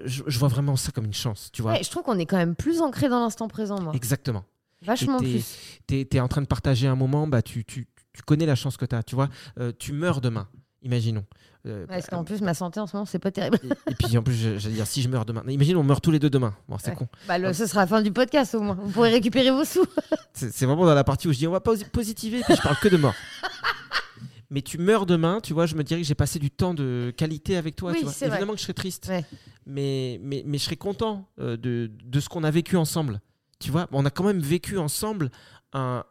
Je, je vois vraiment ça comme une chance, tu vois. Ouais, je trouve qu'on est quand même plus ancré dans l'instant présent, moi. Exactement. Vachement Et plus. T'es es en train de partager un moment, bah, tu, tu, tu connais la chance que tu as. Tu vois, Euh, tu meurs demain, imaginons. Euh, Parce qu'en plus, ma santé en ce moment, c'est pas terrible. et, et puis en plus, j'allais dire, si je meurs demain. Imagine, on meurt tous les deux demain. Bon, c'est Ouais. con. Bah, le- ce sera la fin du podcast au moins. Vous pourrez récupérer vos sous. [LAUGHS] C'est vraiment dans la partie où je dis, on va posi- positiver, et puis je parle que de mort. [LAUGHS] Mais tu meurs demain, tu vois, je me dirais que j'ai passé du temps de qualité avec toi. Oui, tu vois. vrai. Évidemment que je serais triste, Ouais. mais, mais, mais je serais content euh, de, de ce qu'on a vécu ensemble. Tu vois, on a quand même vécu ensemble un,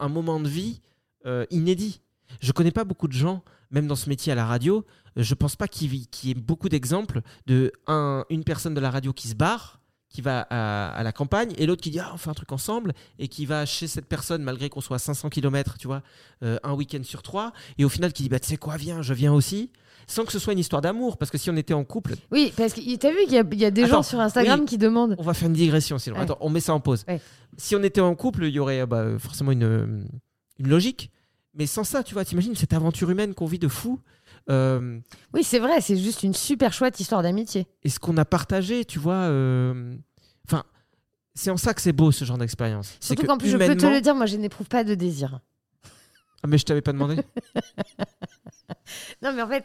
moment de vie euh, inédit. Je connais pas beaucoup de gens, même dans ce métier à la radio, je pense pas qu'il y, ait beaucoup d'exemples de un- une personne de la radio qui se barre, qui va à, à la campagne, et l'autre qui dit ah, on fait un truc ensemble, et qui va chez cette personne malgré qu'on soit à 500 km, tu vois, euh, un week-end sur trois, et au final qui dit bah tu sais quoi, viens, je viens aussi, sans que ce soit une histoire d'amour, parce que si on était en couple, Oui, parce que t'as vu qu'il y, a- il y a des gens sur Instagram oui. qui demandent. on va faire une digression, sinon. Ouais. Attends, on met ça en pause. Ouais. Si on était en couple, il y aurait euh, bah, forcément une, euh, une logique. Mais sans ça, tu vois, t'imagines cette aventure humaine qu'on vit de fou. euh, Oui, c'est vrai, c'est juste une super chouette histoire d'amitié. et ce qu'on a partagé, tu vois. euh, Enfin, c'est en ça que c'est beau ce genre d'expérience. Surtout que qu'en plus, je peux te le dire, moi, je n'éprouve pas de désir. Ah, mais je t'avais pas demandé. [LAUGHS] Non, mais en fait,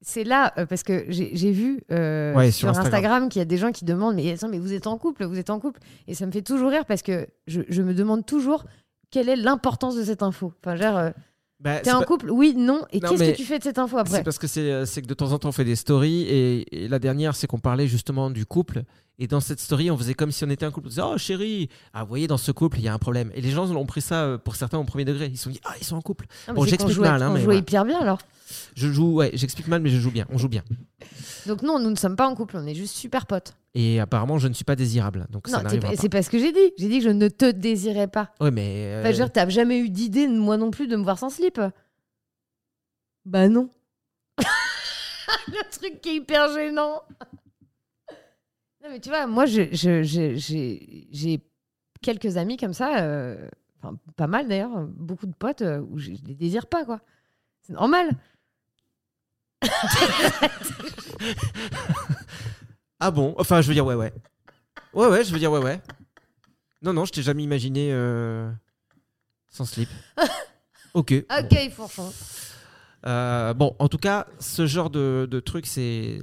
c'est là, euh, parce que j'ai vu euh, Ouais, sur, sur Instagram. Instagram, qu'il y a des gens qui demandent mais, attends, mais vous êtes en couple, vous êtes en couple. Et ça me fait toujours rire parce que je, je me demande toujours quelle est l'importance de cette info. Enfin, genre, euh, Bah, t'es en pas- couple Oui, non. Et qu'est-ce que tu fais de cette info après? C'est parce que c'est c'est que de temps en temps on fait des stories et, et la dernière c'est qu'on parlait justement du couple et dans cette story on faisait comme si on était un couple. On disait oh chérie, ah vous voyez dans ce couple il y a un problème et les gens ont pris ça euh, pour certains au premier degré. Ils se sont dit ah ils sont en couple. Mais bon, j'explique mal, hein, on mais jouait voilà. hyper bien alors. Je joue ouais j'explique mal mais je joue bien. On joue bien Donc non, nous ne sommes pas en couple, on est juste super potes. et apparemment je ne suis pas désirable donc Non, c'est pas ce que j'ai dit. J'ai dit que je ne te désirais pas. Ouais mais euh, Enfin, je veux dire, t'as jamais eu d'idée, moi non plus, de me voir sans slip Bah non. [LAUGHS] Le truc qui est hyper gênant. Non, mais tu vois, moi, j'ai quelques amis comme ça, euh, enfin, pas mal d'ailleurs, beaucoup de potes euh, où je les désire pas, quoi. C'est normal. [LAUGHS] ah bon? Enfin je veux dire ouais ouais ouais ouais je veux dire ouais ouais. Non non je t'ai jamais imaginé euh, sans slip. [LAUGHS] Ok. Ok. Euh, bon, en tout cas, ce genre de, de truc, c'est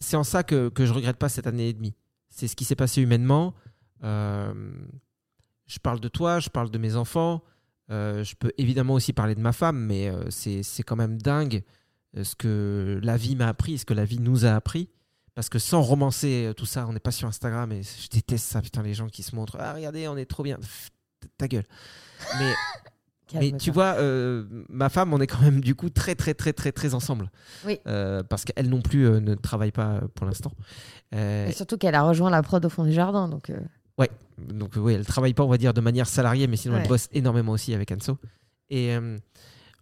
c'est en ça que, que je regrette pas cette année et demie. C'est ce qui s'est passé humainement. Euh, je parle de toi, je parle de mes enfants. Euh, je peux évidemment aussi parler de ma femme, mais euh, c'est quand même dingue ce que la vie m'a appris, ce que la vie nous a appris. Parce que sans romancer tout ça, on n'est pas sur Instagram et je déteste ça, putain, les gens qui se montrent. Ah, regardez, on est trop bien. Ta gueule. Mais mais tu vois, euh, ma femme, on est quand même du coup très très très très très ensemble. Oui. Euh, parce qu'elle non plus euh, ne travaille pas pour l'instant. Et surtout qu'elle a rejoint la prod au fond du jardin, donc. euh, donc oui, elle travaille pas, on va dire, de manière salariée, mais sinon Ouais. elle bosse énormément aussi avec Anso. Et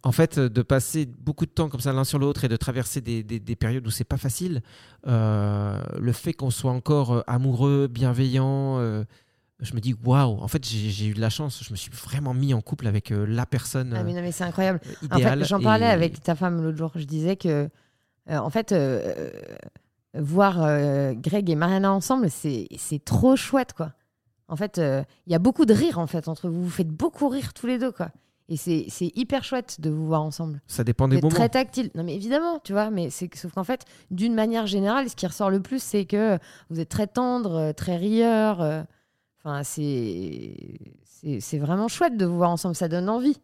en fait, de passer beaucoup de temps comme ça l'un sur l'autre et de traverser des, des- des périodes où c'est pas facile, le fait qu'on soit encore amoureux, bienveillant, je me dis waouh. En fait, j'ai eu de la chance. Je me suis vraiment mis en couple avec euh, la personne Ah, mais non, mais c'est incroyable. euh, En fait, j'en parlais et- avec ta femme l'autre jour. Je disais que, euh, en fait, voir Greg et Mariana ensemble, c'est trop chouette, quoi. En fait, il y a beaucoup de rire en fait entre vous. Vous faites beaucoup rire tous les deux, quoi. Et c'est hyper chouette de vous voir ensemble. Ça dépend des moments. très tactile. Non, mais évidemment, tu vois. Mais c'est sauf qu'en fait, d'une manière générale, ce qui ressort le plus, c'est que vous êtes très tendre, très rieur. Enfin, c'est vraiment chouette de vous voir ensemble. Ça donne envie.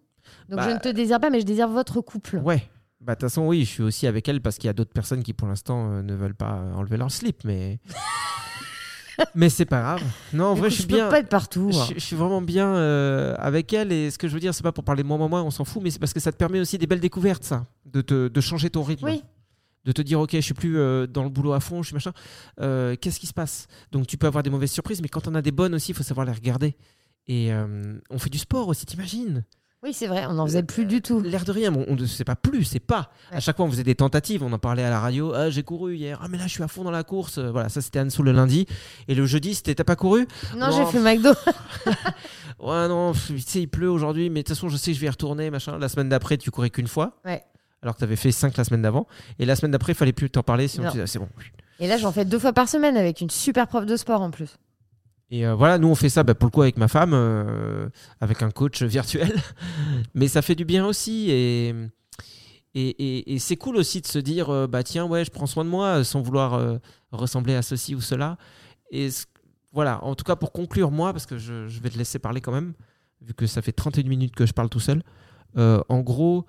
Donc Bah, je ne te désire pas, mais je désire votre couple. Ouais. Bah, de toute façon, oui, je suis aussi avec elle parce qu'il y a d'autres personnes qui, pour l'instant, euh, ne veulent pas euh, enlever leur slip, mais. [LAUGHS] mais c'est pas grave. Non, en vrai, je suis peux bien. pas être partout. hein. Je, je suis vraiment bien euh, avec elle et ce que je veux dire, c'est pas pour parler moi, moi, moi, on s'en fout, mais c'est parce que ça te permet aussi des belles découvertes, ça, de, te, de changer ton rythme. Oui. De te dire, ok, je suis plus euh, dans le boulot à fond, je suis machin. Euh, Qu'est-ce qui se passe? Donc tu peux avoir des mauvaises surprises, mais quand on a des bonnes aussi, il faut savoir les regarder. Et euh, on fait du sport aussi, t'imagines? Oui, c'est vrai, on n'en faisait plus du tout. L'air de rien, bon, on ne sait pas plus, c'est pas. À chaque fois, on faisait des tentatives, on en parlait à la radio. Ah, j'ai couru hier. Ah, mais là, je suis à fond dans la course. Voilà, ça, c'était Anso le lundi. Et le jeudi, c'était t'as pas couru? Non, Non. j'ai fait McDo. [LAUGHS] [LAUGHS] Ouais, non, tu sais, il pleut aujourd'hui, mais de toute façon, je sais que je vais y retourner, machin. La semaine d'après, tu courais qu'une fois. Ouais. Alors que tu avais fait 5 la semaine d'avant. Et la semaine d'après, il fallait plus t'en parler, sinon Non. tu disais, ah, c'est bon. Et là, j'en fais deux fois par semaine avec une super prof de sport en plus. Et euh, voilà, nous, on fait ça bah, pour le coup avec ma femme, euh, avec un coach virtuel. [LAUGHS] mais ça fait du bien aussi. Et, et, et- et c'est cool aussi de se dire, euh, bah tiens, ouais, je prends soin de moi sans vouloir ressembler à ceci ou cela. Et voilà, en tout cas, pour conclure, moi, parce que je, je vais te laisser parler quand même, vu que ça fait 31 minutes que je parle tout seul. En gros,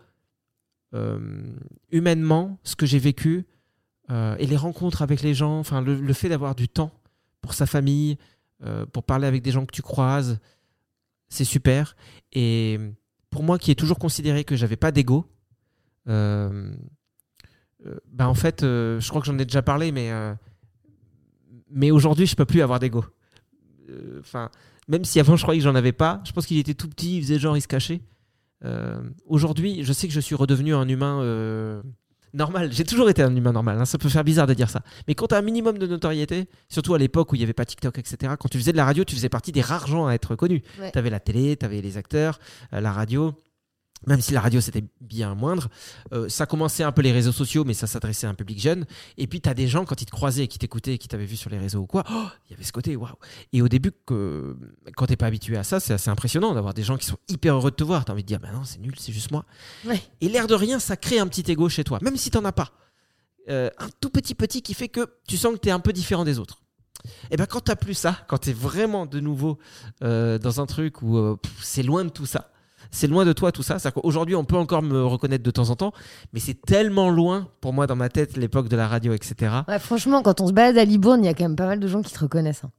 humainement, ce que j'ai vécu euh, et les rencontres avec les gens, enfin, le, fait d'avoir du temps pour sa famille, euh, pour parler avec des gens que tu croises, c'est super. Et pour moi, qui ai toujours considéré que j'avais pas d'ego, euh, euh, bah en fait, euh, je crois que j'en ai déjà parlé, mais euh, mais aujourd'hui, je peux plus avoir d'ego. Euh, Enfin, même si avant je croyais que j'en avais pas, je pense qu'il était tout petit, il faisait genre, il se cachait. Euh, aujourd'hui, je sais que je suis redevenu un humain euh, normal. J'ai toujours été un humain normal. hein, Ça peut faire bizarre de dire ça. Mais quand tu as un minimum de notoriété, surtout à l'époque où il n'y avait pas TikTok, etc., quand tu faisais de la radio, tu faisais partie des rares gens à être connus. Ouais. Tu avais la télé, tu avais les acteurs, euh, la radio. Même si la radio c'était bien moindre, euh, ça commençait un peu les réseaux sociaux, mais ça s'adressait à un public jeune. Et puis tu as des gens, quand ils te croisaient, qui t'écoutaient, qui t'avaient vu sur les réseaux ou quoi, oh, il y avait ce côté, waouh. Et au début, que, quand t'es pas habitué à ça, c'est assez impressionnant d'avoir des gens qui sont hyper heureux de te voir. Tu as envie de dire, bah non, c'est nul, c'est juste moi. Ouais. Et l'air de rien, ça crée un petit ego chez toi, même si t'en as pas. Euh, un tout petit petit qui fait que tu sens que tu es un peu différent des autres. Et ben quand t'as plus ça, quand tu es vraiment de nouveau euh, dans un truc où c'est loin de tout ça, c'est loin de toi tout ça. Aujourd'hui, on peut encore me reconnaître de temps en temps, mais c'est tellement loin pour moi dans ma tête l'époque de la radio, etc. Ouais, franchement, quand on se balade à Libourne, il y a quand même pas mal de gens qui te reconnaissent. hein.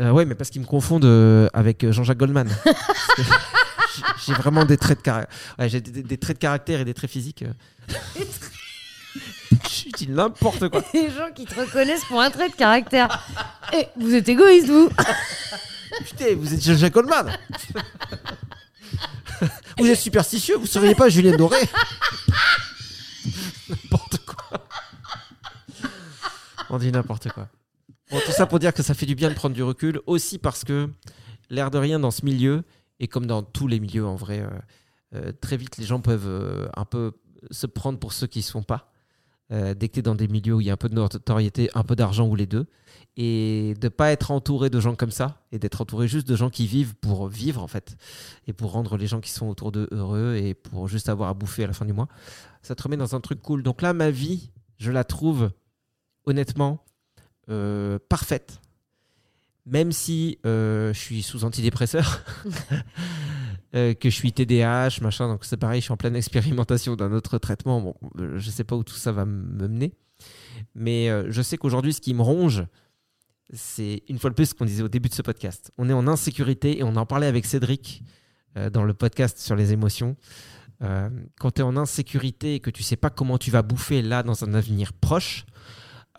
Euh, ouais, mais parce qu'ils me confondent euh, avec Jean-Jacques Goldman. [LAUGHS] J'ai- j'ai vraiment des traits de caractère. Ouais, j'ai des, des traits de caractère et des traits physiques. euh. [LAUGHS] Je dis n'importe quoi. Des gens qui te reconnaissent pour un trait de caractère. Et vous êtes égoïste, vous [LAUGHS] Putain, vous êtes Jean-Jacques Goldman. [LAUGHS] vous êtes superstitieux, vous ne seriez pas Julien Doré? [LAUGHS] n'importe quoi. On dit n'importe quoi. Bon, tout ça pour dire que ça fait du bien de prendre du recul, aussi parce que l'air de rien dans ce milieu, et comme dans tous les milieux en vrai, euh, euh, très vite les gens peuvent euh, un peu se prendre pour ceux qui ne sont pas. Euh, dès que tu es dans des milieux où il y a un peu de notoriété, un peu d'argent ou les deux, et de pas être entouré de gens comme ça, et d'être entouré juste de gens qui vivent pour vivre en fait, et pour rendre les gens qui sont autour d'eux heureux, et pour juste avoir à bouffer à la fin du mois, ça te remet dans un truc cool. Donc là, ma vie, je la trouve honnêtement euh, parfaite. Même si euh, je suis sous antidépresseur, [LAUGHS] euh, que je suis TDAH, machin, donc c'est pareil, je suis en pleine expérimentation d'un autre traitement. Bon, euh, je sais pas où tout ça va me mener, mais euh, je sais qu'aujourd'hui, ce qui me ronge, c'est une fois de plus ce qu'on disait au début de ce podcast. On est en insécurité et on en parlait avec Cédric dans le podcast sur les émotions. Quand tu es en insécurité et que tu sais pas comment tu vas bouffer là dans un avenir proche,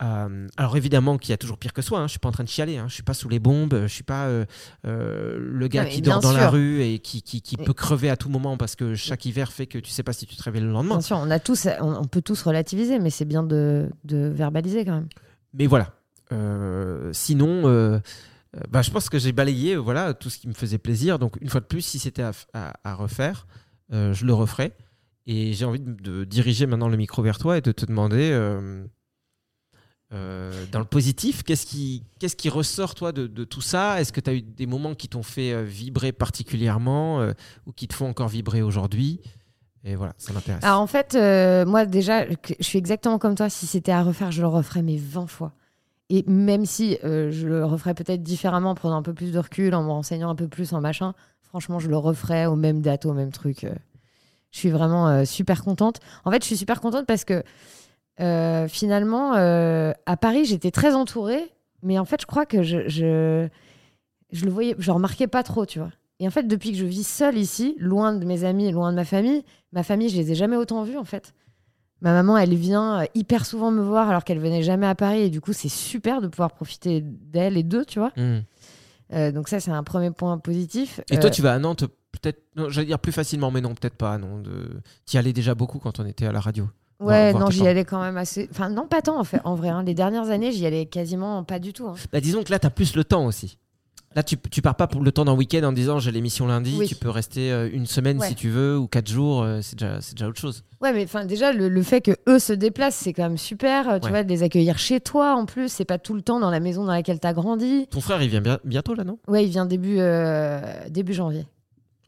euh, alors évidemment qu'il y a toujours pire que soi, hein, je suis pas en train de chialer, hein, je suis pas sous les bombes, je suis pas euh, euh, le gars Non, qui dort dans la rue et qui, qui, qui Mais- peut crever à tout moment parce que chaque hiver fait que tu sais pas si tu te réveilles le lendemain. Bien sûr, on, a tous, on, on peut tous relativiser, mais c'est bien de, de verbaliser quand même. Mais voilà. Sinon, bah, je pense que j'ai balayé voilà, tout ce qui me faisait plaisir. Donc, une fois de plus, si c'était à, f- à- à refaire, je le referais. Et j'ai envie de, de diriger maintenant le micro vers toi et de te demander, euh, dans le positif, qu'est-ce qui, ressort, toi, de, tout ça? Est-ce que tu as eu des moments qui t'ont fait euh, vibrer particulièrement euh, ou qui te font encore vibrer aujourd'hui? Et voilà, ça m'intéresse. En fait, moi déjà, je suis exactement comme toi. Si c'était à refaire, je le referais mais 20 fois. Et même si je le referais peut-être différemment, en prenant un peu plus de recul, en me renseignant un peu plus en machin, franchement, je le referais aux mêmes dates, au même truc. Je suis vraiment super contente. En fait, je suis super contente parce que euh, finalement, euh, à Paris, j'étais très entourée, mais en fait, je crois que je, je, je le voyais, je remarquais pas trop, tu vois. Et en fait, depuis que je vis seule ici, loin de mes amis, loin de ma famille, ma famille, je les ai jamais autant vus en fait. Ma maman, elle vient euh, hyper souvent me voir alors qu'elle venait jamais à Paris et du coup, c'est super de pouvoir profiter d'elle et d'eux, tu vois. Hmm. Euh, donc ça, c'est un premier point positif. Et toi, tu vas à Nantes peut-être, j'allais dire plus facilement, mais non, peut-être pas. Non, de... Tu y allais déjà beaucoup quand on était à la radio. Ouais, non, j'y allais quand même assez. Enfin, non, pas tant en fait. En vrai, hein. les dernières années, j'y allais quasiment pas du tout. hein. Bah, disons que là, tu as plus le temps aussi. Là, tu, tu pars pas pour le temps d'un week-end en disant j'ai l'émission lundi, Oui. tu peux rester euh, une semaine Ouais. si tu veux, ou quatre jours, euh, c'est déjà, c'est déjà autre chose. Ouais, mais enfin, déjà, le, le fait que eux se déplacent, c'est quand même super. euh, Tu Ouais. vois, de les accueillir chez toi en plus, c'est pas tout le temps dans la maison dans laquelle t'as grandi. Ton frère, il vient bien- bientôt là, non? Ouais, il vient début, début janvier.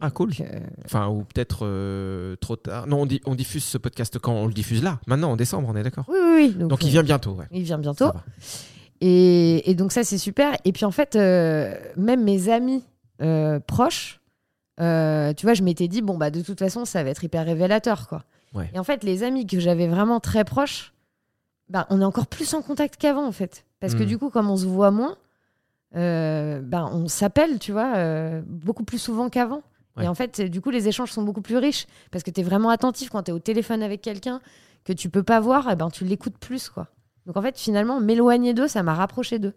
Ah, cool. Euh, Enfin, ou peut-être euh, trop tard. Non, on, di- on diffuse ce podcast quand On le diffuse là, maintenant, en décembre, on est d'accord Oui, oui, oui. Donc, il vient bientôt, ouais. Il vient bientôt. Et, et donc ça, c'est super. Et puis en fait, euh, même mes amis proches, tu vois, je m'étais dit, bon, bah de toute façon, ça va être hyper révélateur, quoi. Ouais. Et en fait, les amis que j'avais vraiment très proches, bah, on est encore plus en contact qu'avant, en fait. Parce que Mm. du coup, comme on se voit moins, bah, on s'appelle, tu vois, beaucoup plus souvent qu'avant. Ouais. Et en fait, du coup, les échanges sont beaucoup plus riches parce que tu es vraiment attentif quand tu es au téléphone avec quelqu'un que tu peux pas voir, et ben, tu l'écoutes plus, quoi. Donc en fait, finalement, m'éloigner d'eux, ça m'a rapproché d'eux.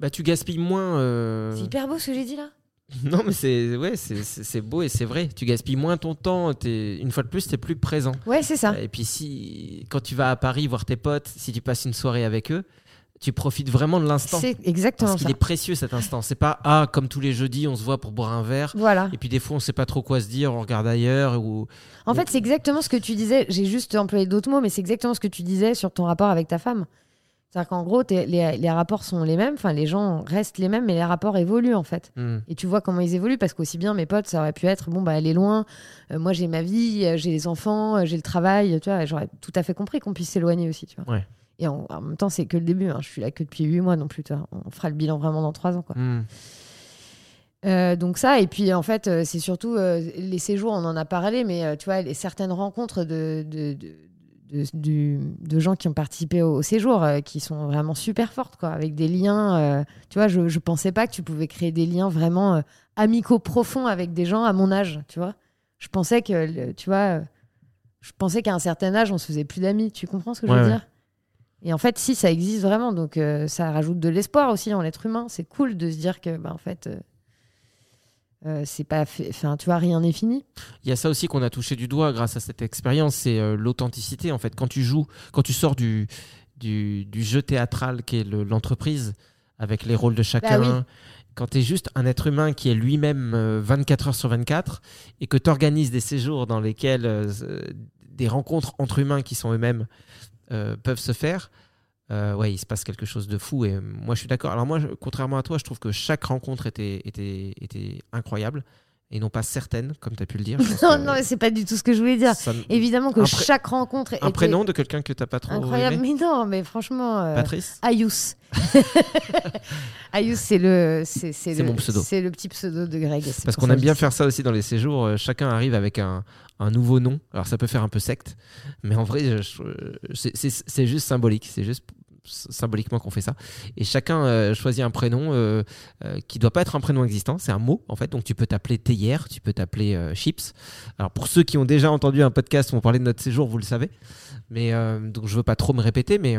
Bah, tu gaspilles moins. euh, C'est hyper beau ce que j'ai dit là. [LAUGHS] Non, mais c'est ouais, c'est- beau et c'est vrai. Tu gaspilles moins ton temps. t'es- une fois de plus, tu es plus présent. Ouais, c'est ça. Et puis, si, quand tu vas à Paris voir tes potes, si tu passes une soirée avec eux, Tu profites vraiment de l'instant. C'est exactement Parce qu'il est précieux cet instant. C'est pas ah comme tous les jeudis on se voit pour boire un verre. Voilà. Et puis des fois on sait pas trop quoi se dire, on regarde ailleurs ou En fait, c'est exactement ce que tu disais. J'ai juste employé d'autres mots, mais c'est exactement ce que tu disais sur ton rapport avec ta femme. C'est-à-dire qu'en gros, les, les rapports sont les mêmes, enfin, les gens restent les mêmes, mais les rapports évoluent en fait. Hmm. Et tu vois comment ils évoluent, parce qu'aussi bien, mes potes, ça aurait pu être bon, bah, elle est loin, euh, moi j'ai ma vie, euh, j'ai les enfants, euh, j'ai le travail, tu vois, j'aurais tout à fait compris qu'on puisse s'éloigner aussi, tu vois. Ouais. Et en, en même temps, c'est que le début, hein. je suis là que depuis 8 mois non plus, vois. On fera le bilan vraiment dans 3 ans, quoi. Hmm. Euh, donc ça, et puis en fait, euh, c'est surtout euh, les séjours, on en a parlé, mais tu vois, les, certaines rencontres de, de, de, de- gens qui ont participé au, au séjour qui sont vraiment super fortes, quoi, avec des liens. tu vois, je, je pensais pas que tu pouvais créer des liens vraiment amicaux profonds avec des gens à mon âge, tu vois. Je pensais que, tu vois, je pensais qu'à un certain âge, on se faisait plus d'amis. Tu comprends ce que je veux ouais. dire? Et en fait, si, ça existe vraiment. Donc, euh, ça rajoute de l'espoir aussi en l'être humain. C'est cool de se dire que, bah, en fait, euh, euh, c'est pas fait. Enfin, tu vois, rien n'est fini. Il y a ça aussi qu'on a touché du doigt grâce à cette expérience, c'est euh, l'authenticité en fait. Quand tu joues, quand tu sors du, du, du jeu théâtral qui est le- l'entreprise, avec les rôles de chacun, Bah oui. quand tu es juste un être humain qui est lui-même euh, 24 heures sur 24 et que tu organises des séjours dans lesquels des rencontres entre humains qui sont eux-mêmes euh, peuvent se faire, euh, ouais, il se passe quelque chose de fou. Et moi, je suis d'accord. Alors moi, contrairement à toi, je trouve que chaque rencontre était, était, était incroyable et non pas certaine, comme tu as pu le dire. [LAUGHS] Non, non, mais c'est pas du tout ce que je voulais dire. ça Évidemment que Un chaque rencontre un était prénom de quelqu'un que t'as pas trop incroyable. aimé Mais non, mais franchement. euh, Patrice Ayous. [LAUGHS] Ayous, c'est le, c'est, le, mon pseudo. C'est le petit pseudo de Greg. Parce qu'on aime bien faire ça aussi dans les séjours. euh, chacun arrive avec un, un nouveau nom. Alors ça peut faire un peu secte, mais en vrai, c'est juste symbolique. C'est juste symboliquement qu'on fait ça. Et chacun euh, choisit un prénom euh, euh, qui doit pas être un prénom existant. C'est un mot en fait. Donc tu peux t'appeler théière, tu peux t'appeler Chips. Alors pour ceux qui ont déjà entendu un podcast où on parlait de notre séjour, vous le savez. Mais donc je veux pas trop me répéter, mais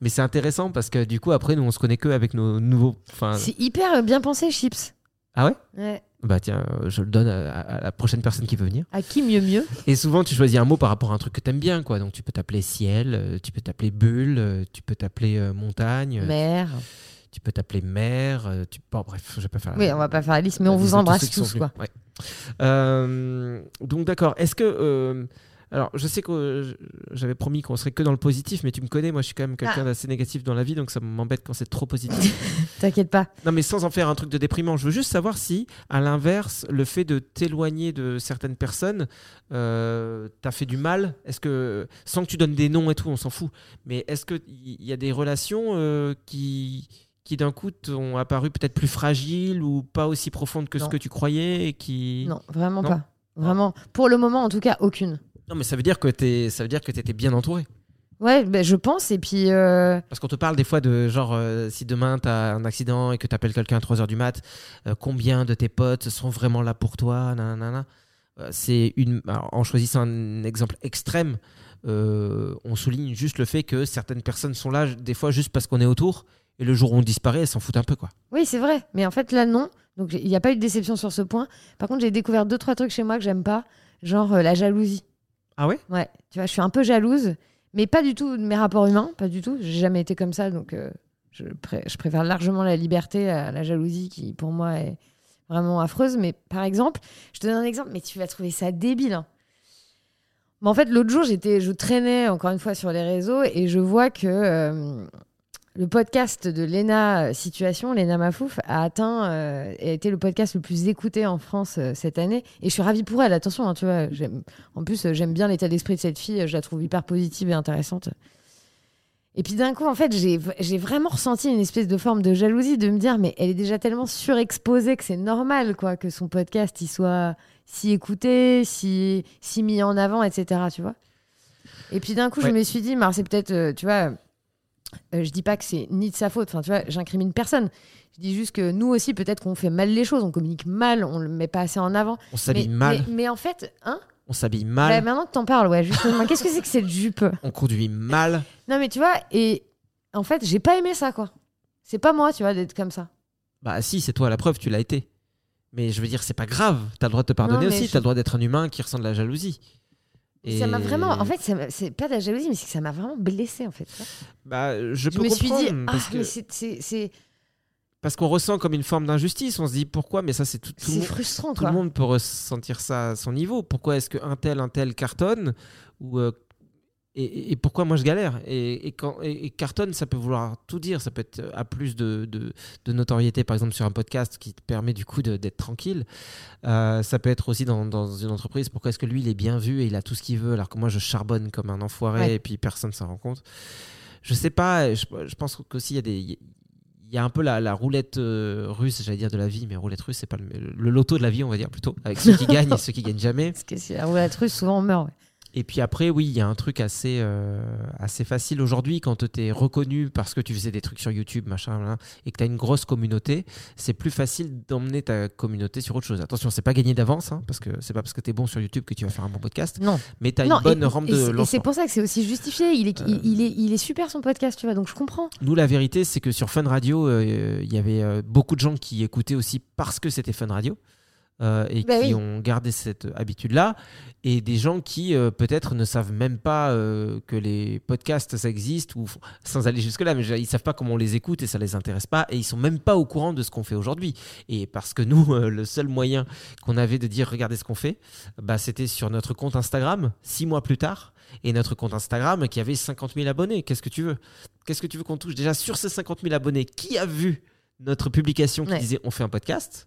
mais c'est intéressant parce que du coup après nous on se connaît que avec nos nouveaux. C'est hyper bien pensé, Chips. Ah ouais. Ouais. Bah tiens, euh, je le donne à, la prochaine personne qui veut venir. À qui mieux mieux Et souvent, tu choisis un mot par rapport à un truc que t'aimes bien, quoi. Donc, tu peux t'appeler ciel, euh, tu peux t'appeler bulle, euh, tu peux t'appeler euh, montagne, Mère. tu peux t'appeler mer. tu... Bon, bref, je vais pas faire. la- Oui, on va pas faire la liste, mais on liste vous tous embrasse tous, quoi. Ouais. Euh, donc, d'accord. Est-ce que. Alors, je sais que euh, j'avais promis qu'on serait que dans le positif, mais tu me connais, moi je suis quand même quelqu'un Ah. d'assez négatif dans la vie, donc ça m'embête quand c'est trop positif. [LAUGHS] T'inquiète pas. Non, mais sans en faire un truc de déprimant. Je veux juste savoir si, à l'inverse, le fait de t'éloigner de certaines personnes euh, t'a fait du mal? Est-ce que, sans que tu donnes des noms et tout, on s'en fout, mais est-ce qu'il y a des relations euh, qui, qui d'un coup t'ont apparu peut-être plus fragiles ou pas aussi profondes que Non. ce que tu croyais et qui... Non, vraiment Non pas. Vraiment. Pour le moment, en tout cas, aucune. Non, mais ça veut dire que t'es, ça veut dire que t'étais bien entouré. Ouais, ben, je pense. Et puis, euh, Parce qu'on te parle des fois de genre, euh, si demain t'as un accident et que t'appelles quelqu'un à 3h du mat, euh, combien de tes potes sont vraiment là pour toi nanana. Euh, C'est une. alors, en choisissant un exemple extrême, euh, on souligne juste le fait que certaines personnes sont là des fois juste parce qu'on est autour et le jour où on disparaît, elles s'en foutent un peu quoi. oui, c'est vrai. Mais en fait, là, non. Donc, il n'y a pas eu de déception sur ce point. Par contre, j'ai découvert deux, trois trucs chez moi que j'aime pas. Genre euh, la jalousie. Ah ouais? Ouais, tu vois, je suis un peu jalouse, mais pas du tout de mes rapports humains, pas du tout. J'ai jamais été comme ça, donc euh, je, pré- je préfère largement la liberté à la jalousie qui, pour moi, est vraiment affreuse. Mais par exemple, je te donne un exemple, mais tu vas trouver ça débile. hein. Mais en fait, l'autre jour, j'étais, je traînais encore une fois sur les réseaux et je vois que euh, le podcast de Lena Situation, Lena Mafouf, a atteint, euh, a été le podcast le plus écouté en France euh, cette année. Et je suis ravie pour elle. Attention, hein, tu vois, en plus, euh, j'aime bien l'état d'esprit de cette fille. Je la trouve hyper positive et intéressante. Et puis d'un coup, en fait, j'ai vraiment ressenti une espèce de forme de jalousie de me dire, mais elle est déjà tellement surexposée que c'est normal, quoi, que son podcast il soit si écouté, si, si mis en avant, etc. Tu vois Et puis d'un coup, je me suis dit, mais c'est peut-être, tu vois, euh, je dis pas que c'est ni de sa faute. Enfin, tu vois, j'incrimine personne. Je dis juste que nous aussi, peut-être qu'on fait mal les choses, on communique mal, on le met pas assez en avant. On s'habille mal, Mais, mais en fait, hein on s'habille Bah, mal, Maintenant que t'en parles, ouais, justement, qu'est-ce que c'est que cette jupe? On conduit mal. Non, mais tu vois, et en fait, j'ai pas aimé ça, quoi. C'est pas moi, tu vois, d'être comme ça. Bah si, c'est toi la preuve, tu l'as été. Mais je veux dire, c'est pas grave. T'as le droit de te pardonner Non, aussi. je- T'as le droit d'être un humain qui ressent de la jalousie. Et Ça m'a vraiment. En fait, c'est pas de la jalousie, mais c'est que ça m'a vraiment blessée, en fait. bah, je, Je peux me suis dit, comprendre, ah, parce que- mais c'est- parce qu'on ressent comme une forme d'injustice. On se dit pourquoi, mais ça c'est tout, tout frustrant, Tout le monde peut ressentir ça à son niveau. Pourquoi est-ce qu'un tel, un tel cartonne? Ou, euh, et, pourquoi moi je galère et, et quand, et, cartonne, ça peut vouloir tout dire. Ça peut être à plus de, de- de notoriété, par exemple, sur un podcast qui te permet du coup d'être tranquille. Euh, ça peut être aussi dans, dans une entreprise. Pourquoi est-ce que lui, il est bien vu et il a tout ce qu'il veut alors que moi, je charbonne comme un enfoiré Ouais. et puis personne s'en rend compte? Je sais pas. Je, je pense qu'aussi, il y a des. Il y a un peu la, la roulette euh, russe, j'allais dire de la vie, mais roulette russe, c'est pas le, le loto de la vie, on va dire plutôt, avec ceux qui [LAUGHS] gagnent et ceux qui gagnent jamais. Parce que si la roulette russe, souvent on meurt. ouais. Et puis après, oui, il y a un truc assez, euh, assez facile aujourd'hui quand tu es reconnu parce que tu faisais des trucs sur YouTube, machin, là, et que tu as une grosse communauté, c'est plus facile d'emmener ta communauté sur autre chose. Attention, c'est pas gagné d'avance, hein, parce que c'est pas parce que tu es bon sur YouTube que tu vas faire un bon podcast, Non. mais tu as Non, une bonne et- rampe et de c'est- Et c'est lancement. pour ça que c'est aussi justifié. Il est, il, il est, il est super son podcast, tu vois, donc je comprends. Nous, la vérité, c'est que sur Fun Radio, euh, il y avait euh, beaucoup de gens qui écoutaient aussi parce que c'était Fun Radio. Euh, et Bah qui oui. ont gardé cette habitude-là, et des gens qui euh, peut-être ne savent même pas euh, que les podcasts ça existe, ou sans aller jusque-là, mais ils savent pas comment on les écoute et ça les intéresse pas, et ils sont même pas au courant de ce qu'on fait aujourd'hui. Et parce que nous, [LAUGHS] le seul moyen qu'on avait de dire regardez ce qu'on fait, bah, c'était sur notre compte Instagram, six mois plus tard, et notre compte Instagram qui avait 50 000 abonnés. Qu'est-ce que tu veux? Qu'est-ce que tu veux qu'on touche? Déjà, sur ces 50 000 abonnés, qui a vu notre publication qui Ouais. disait on fait un podcast?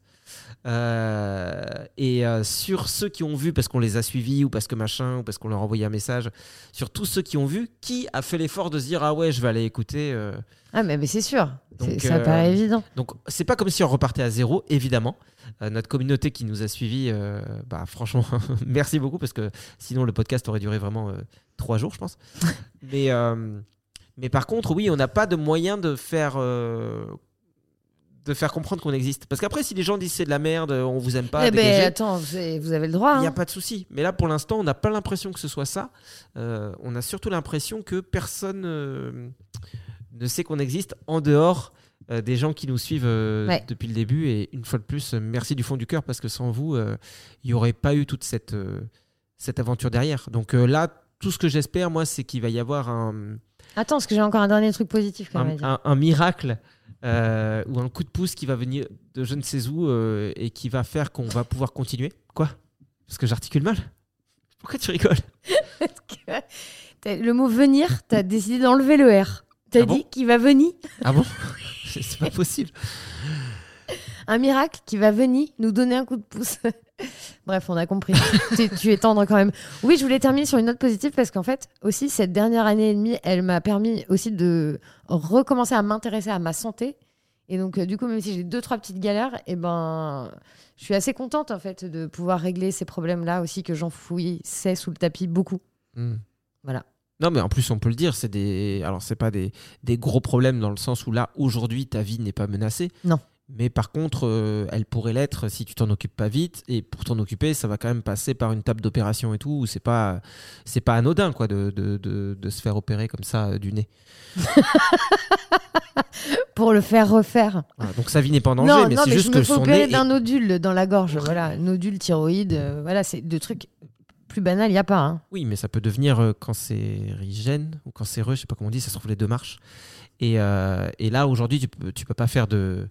Euh, et euh, sur ceux qui ont vu parce qu'on les a suivis ou parce que machin ou parce qu'on leur a envoyé un message, sur tous ceux qui ont vu, qui a fait l'effort de se dire ah ouais je vais aller écouter euh. Ah, mais, mais c'est sûr. Donc, ça paraît évident. Donc c'est pas comme si on repartait à zéro évidemment. Notre communauté qui nous a suivis, bah franchement [LAUGHS] merci beaucoup parce que sinon le podcast aurait duré vraiment trois jours je pense. [LAUGHS] mais mais par contre oui on n'a pas de moyen de faire de faire comprendre qu'on existe. Parce qu'après, si les gens disent c'est de la merde, on vous aime pas, eh ben, attends, vous avez, le droit. il n'y a hein. pas de souci. Mais là, pour l'instant, on n'a pas l'impression que ce soit ça. Euh, on a surtout l'impression que personne euh, ne sait qu'on existe en dehors euh, des gens qui nous suivent Ouais. depuis le début. Et une fois de plus, merci du fond du cœur parce que sans vous, il n'y aurait pas eu toute cette, cette aventure derrière. Donc là, tout ce que j'espère, moi, c'est qu'il va y avoir un, Attends, parce que j'ai encore un dernier truc positif quand même un miracle euh, ou un coup de pouce qui va venir de je ne sais où euh, et qui va faire qu'on va pouvoir continuer. Quoi? Parce que j'articule mal? Pourquoi tu rigoles? [LAUGHS] Le mot venir, t'as décidé d'enlever le R. T'as Ah bon? dit qu'il va venir. Ah bon? [LAUGHS] C'est pas possible. Un miracle qui va venir nous donner un coup de pouce. [LAUGHS] Bref, on a compris. tu, tu es tendre quand même. Oui, je voulais terminer sur une note positive parce qu'en fait, aussi, cette dernière année et demie, elle m'a permis aussi de recommencer à m'intéresser à ma santé. Et donc, euh, du coup, même si j'ai deux, trois petites galères, et ben, je suis assez contente, en fait, de pouvoir régler ces problèmes-là aussi que j'enfouissais sous le tapis beaucoup. Hmm. Voilà. Non, mais en plus, on peut le dire, c'est des. Alors, c'est pas des, des gros problèmes dans le sens où là, aujourd'hui, ta vie n'est pas menacée. Non. Mais par contre, euh, elle pourrait l'être si tu t'en occupes pas vite. Et pour t'en occuper, ça va quand même passer par une table d'opération et tout. C'est pas, c'est pas anodin, quoi, de, de, de, de se faire opérer comme ça euh, du nez. [LAUGHS] Pour le faire refaire. Donc sa vie n'est pas en danger, non, mais c'est juste je que me fais son opérer nez. est- d'un nodule dans la gorge. Voilà, nodule, thyroïde. euh, voilà, c'est deux trucs plus banals, il n'y a pas. hein. Oui, mais ça peut devenir euh, cancérigène ou cancéreux, je sais pas comment on dit, ça se trouve les deux marches. Et, euh, et là, aujourd'hui, tu peux, tu peux pas faire de.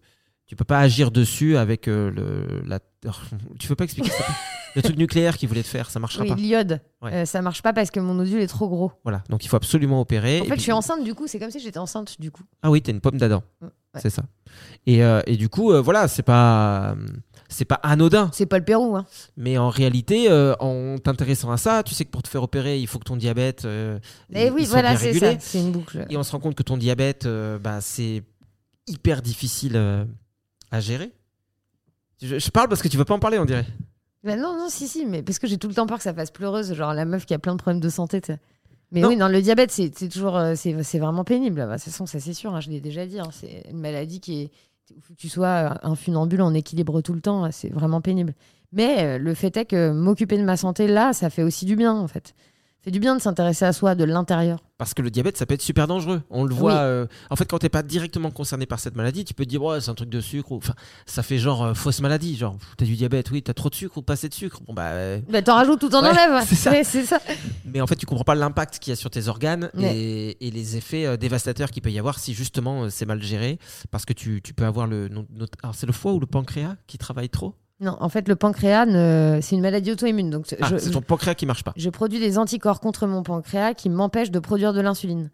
Tu peux pas agir dessus avec euh, le. La... [LAUGHS] Tu peux pas expliquer ça Le truc nucléaire qu'ils voulaient te faire, ça marchera Oui, pas. l'iode. Ouais. Euh, ça marche pas parce que mon nodule est trop gros. Voilà, donc il faut absolument opérer. En fait, puis- je suis enceinte du coup. C'est comme si j'étais enceinte du coup. Ah oui, t'as une pomme d'Adam. Mm, ouais. C'est ça. Et, euh, et du coup, euh, voilà, c'est pas. C'est pas anodin. C'est pas le Pérou. Hein. Mais en réalité, euh, en t'intéressant à ça, tu sais que pour te faire opérer, il faut que ton diabète. euh, Et il- oui, voilà, c'est ça. C'est une boucle. Et on se rend compte que ton diabète, euh, bah, c'est hyper difficile à gérer. Je, je parle parce que tu veux pas en parler, on dirait. Bah non, non, si, si, mais parce que j'ai tout le temps peur que ça fasse pleureuse, genre la meuf qui a plein de problèmes de santé. Mais Non. oui, non, le diabète, c'est toujours, euh, c'est c'est vraiment pénible. De toute façon, ça c'est sûr. hein, je l'ai déjà dit. hein, c'est une maladie qui est, faut que tu sois un funambule en équilibre tout le temps. hein, C'est vraiment pénible. Mais euh, le fait est que m'occuper de ma santé là, ça fait aussi du bien en fait. C'est du bien de s'intéresser à soi de l'intérieur. Parce que le diabète, ça peut être super dangereux. On le voit. Oui. euh, en fait, quand t'es pas directement concerné par cette maladie, tu peux te dire, ouais, c'est un truc de sucre. Enfin, ça fait genre euh, fausse maladie. Genre, pff, t'as du diabète, oui, t'as trop de sucre ou pas assez de sucre. Bon, bah. euh, Bah, t'en rajoutes tout en Ouais, enlèves. [LAUGHS] c'est ça. Mais en fait, tu comprends pas l'impact qu'il y a sur tes organes Ouais. et, et les effets euh, dévastateurs qu'il peut y avoir si justement c'est mal géré. Parce que tu, tu peux avoir le. Alors, c'est le foie ou le pancréas qui travaille trop? Non, en fait, le pancréas, ne- c'est une maladie auto-immune. Donc, Ah, je, c'est ton pancréas qui marche pas. je produis des anticorps contre mon pancréas qui m'empêchent de produire de l'insuline.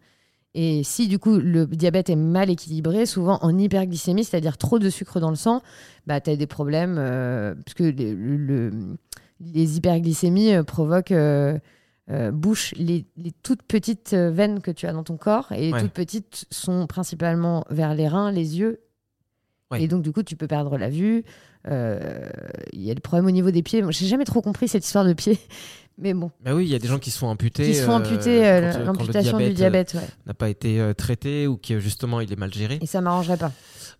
Et si du coup le diabète est mal équilibré, souvent en hyperglycémie, c'est-à-dire trop de sucre dans le sang, bah, tu as des problèmes, euh, parce que le- le- le- les hyperglycémies euh, provoquent, euh, euh, bouchent les, les toutes petites veines que tu as dans ton corps. Et les Ouais. toutes petites sont principalement vers les reins, les yeux. Ouais. Et donc du coup, tu peux perdre la vue. Euh, Il y a des problèmes au niveau des pieds. Moi, j'ai jamais trop compris cette histoire de pieds. [LAUGHS] Mais bon, Bah oui, il y a des gens qui se font amputer. qui se font euh, euh, quand, euh, quand le l'amputation du diabète. ouais. n'a pas été traité ou que justement il est mal géré. Et ça m'arrangerait pas.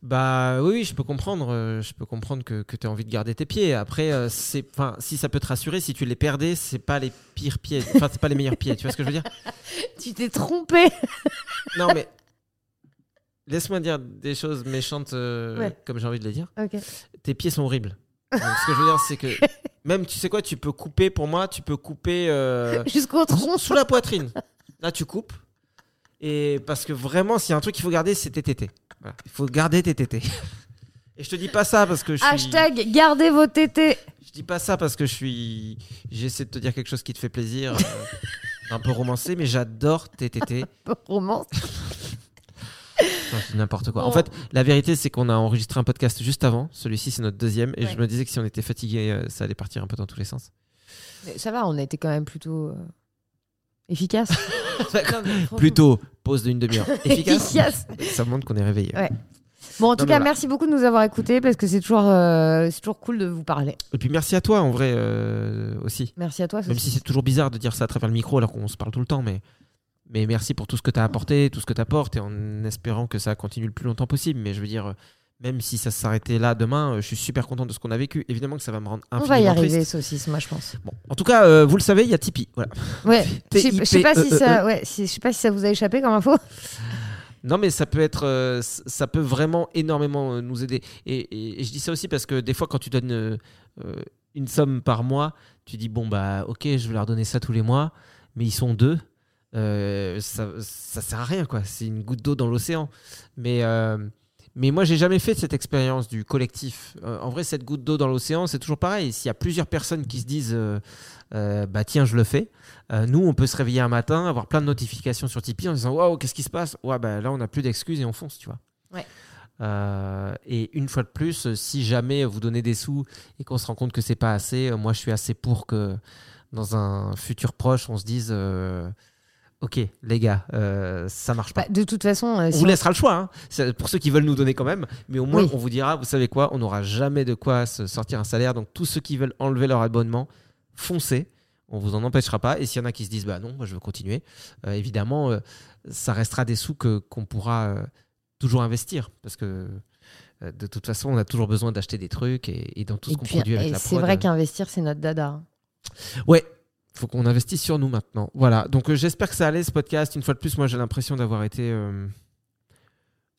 Bah oui, je peux comprendre. je peux comprendre que, que tu as envie de garder tes pieds. Après, c'est, enfin, si ça peut te rassurer, si tu les perdais, c'est pas les pires pieds. Enfin, c'est pas les meilleurs pieds. Tu vois ce que je veux dire? [LAUGHS] Tu t'es trompé. Non, mais laisse-moi dire des choses méchantes euh, Ouais. comme j'ai envie de les dire. Tes pieds sont horribles. Donc, ce que je veux dire, c'est que [LAUGHS] même, tu sais quoi, tu peux couper. Pour moi, tu peux couper euh, [LAUGHS] Jusqu'au tronc. sous la poitrine. Là, tu coupes. Et parce que vraiment, s'il y a un truc qu'il faut garder, c'est tes tétés. Voilà. Il faut garder tes tétés. Et je te dis pas ça parce que je suis. Hashtag gardez vos tétés. Je dis pas ça parce que je suis. J'essaie de te dire quelque chose qui te fait plaisir, euh, [LAUGHS] un peu romancé, mais j'adore tes tétés. Romance. Non, je dis n'importe quoi. En fait, la vérité, c'est qu'on a enregistré un podcast juste avant. Celui-ci, c'est notre deuxième. Et Ouais. je me disais que si on était fatigué, euh, ça allait partir un peu dans tous les sens. Mais ça va, on a été quand même plutôt euh, efficace. [LAUGHS] Plutôt pause d'une demi-heure. [LAUGHS] Efficace. Efficace. Ça montre qu'on est réveillé. Ouais. Bon, en tout cas, voilà. merci beaucoup de nous avoir écoutés parce que c'est toujours, euh, c'est toujours cool de vous parler. Et puis merci à toi, en vrai, euh, aussi. Merci à toi. Même si c'est toujours bizarre de dire ça à travers le micro alors qu'on se parle tout le temps, mais, mais merci pour tout ce que tu as apporté, tout ce que tu apportes, et en espérant que ça continue le plus longtemps possible. Mais je veux dire, euh, même si ça s'arrêtait là demain, euh, je suis super content de ce qu'on a vécu. Évidemment que ça va me rendre On infiniment va y arriver, triste. saucisse, moi, je pense. Bon, en tout cas, euh, vous le savez, il y a Tipeee. Voilà. Ouais. [LAUGHS] Je sais- je sais pas si T-I-P-E-E-E. ça, ouais, si- je sais pas si ça vous a échappé comme info. Non, mais ça peut être, euh, ça peut vraiment énormément nous aider. Et, et- et je dis ça aussi parce que des fois, quand tu donnes euh, une somme par mois, tu dis bon bah ok, je vais leur donner ça tous les mois, mais ils sont deux, euh, ça, ça sert à rien quoi. C'est une goutte d'eau dans l'océan. Mais euh, mais moi, j'ai jamais fait cette expérience du collectif. Euh, en vrai, cette goutte d'eau dans l'océan, c'est toujours pareil. S'il y a plusieurs personnes qui se disent euh, bah tiens, je le fais. Nous, on peut se réveiller un matin, avoir plein de notifications sur Tipeee en disant Waouh, qu'est-ce qui se passe? Ouais, bah là, on n'a plus d'excuses et on fonce, tu vois. Ouais. Euh, et une fois de plus, si jamais vous donnez des sous et qu'on se rend compte que c'est pas assez, moi, je suis assez pour que dans un futur proche, on se dise euh, Ok, les gars, euh, ça marche pas. Bah, de toute façon, euh, On vous on- laissera le choix, hein. Pour ceux qui veulent nous donner quand même, mais au moins Oui. on vous dira, vous savez quoi, on n'aura jamais de quoi se sortir un salaire, donc tous ceux qui veulent enlever leur abonnement, foncez, on vous en empêchera pas, et s'il y en a qui se disent, bah non, moi je veux continuer, euh, évidemment, ça restera des sous que qu'on pourra toujours investir, parce que de toute façon, on a toujours besoin d'acheter des trucs, et, et dans tout ce qu'on produit avec et la c'est vrai qu'investir, c'est notre dada. Ouais, faut qu'on investisse sur nous maintenant. Voilà, donc euh, j'espère que ça allait ce podcast. Une fois de plus, moi j'ai l'impression d'avoir été... euh,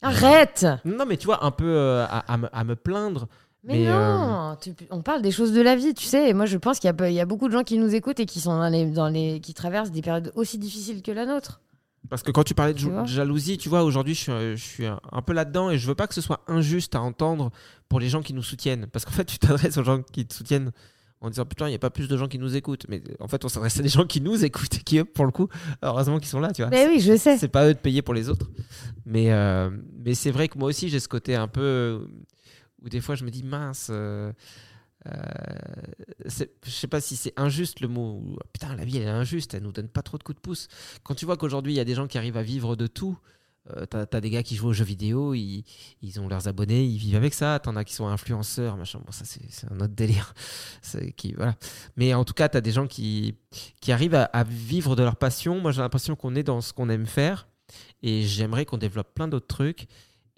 Arrête Non, mais tu vois, un peu euh, à, à me- à me plaindre. Mais, Mais, non, tu- on parle des choses de la vie, tu sais. Et moi, je pense qu'il y a, y beaucoup de gens qui nous écoutent et qui sont dans les, dans les, qui traversent des périodes aussi difficiles que la nôtre. Parce que quand tu parlais de Tu jalousie, tu vois, aujourd'hui, je suis, euh, je suis un un peu là-dedans et je veux pas que ce soit injuste à entendre pour les gens qui nous soutiennent. Parce qu'en fait, tu t'adresses aux gens qui te soutiennent en disant putain, il n'y a pas plus de gens qui nous écoutent. Mais en fait, on s'adresse à des gens qui nous écoutent et qui, eux, pour le coup, heureusement qu'ils sont là, tu vois. Mais oui, je sais. C'est pas eux de payer pour les autres. Mais, euh, mais c'est vrai que moi aussi, j'ai ce côté un peu où des fois je me dis mince. euh, euh, je sais pas si c'est injuste le mot. ou, Putain, la vie elle est injuste, elle nous donne pas trop de coups de pouce. Quand tu vois qu'aujourd'hui il y a des gens qui arrivent à vivre de tout, euh, t'as as des gars qui jouent aux jeux vidéo, ils, ils ont leurs abonnés, ils vivent avec ça. T'en as qui sont influenceurs, machin. Bon, ça c'est un autre délire. [LAUGHS] Qui, voilà. Mais en tout cas, t'as des gens qui, qui arrivent à, à vivre de leur passion. Moi j'ai l'impression qu'on est dans ce qu'on aime faire et j'aimerais qu'on développe plein d'autres trucs.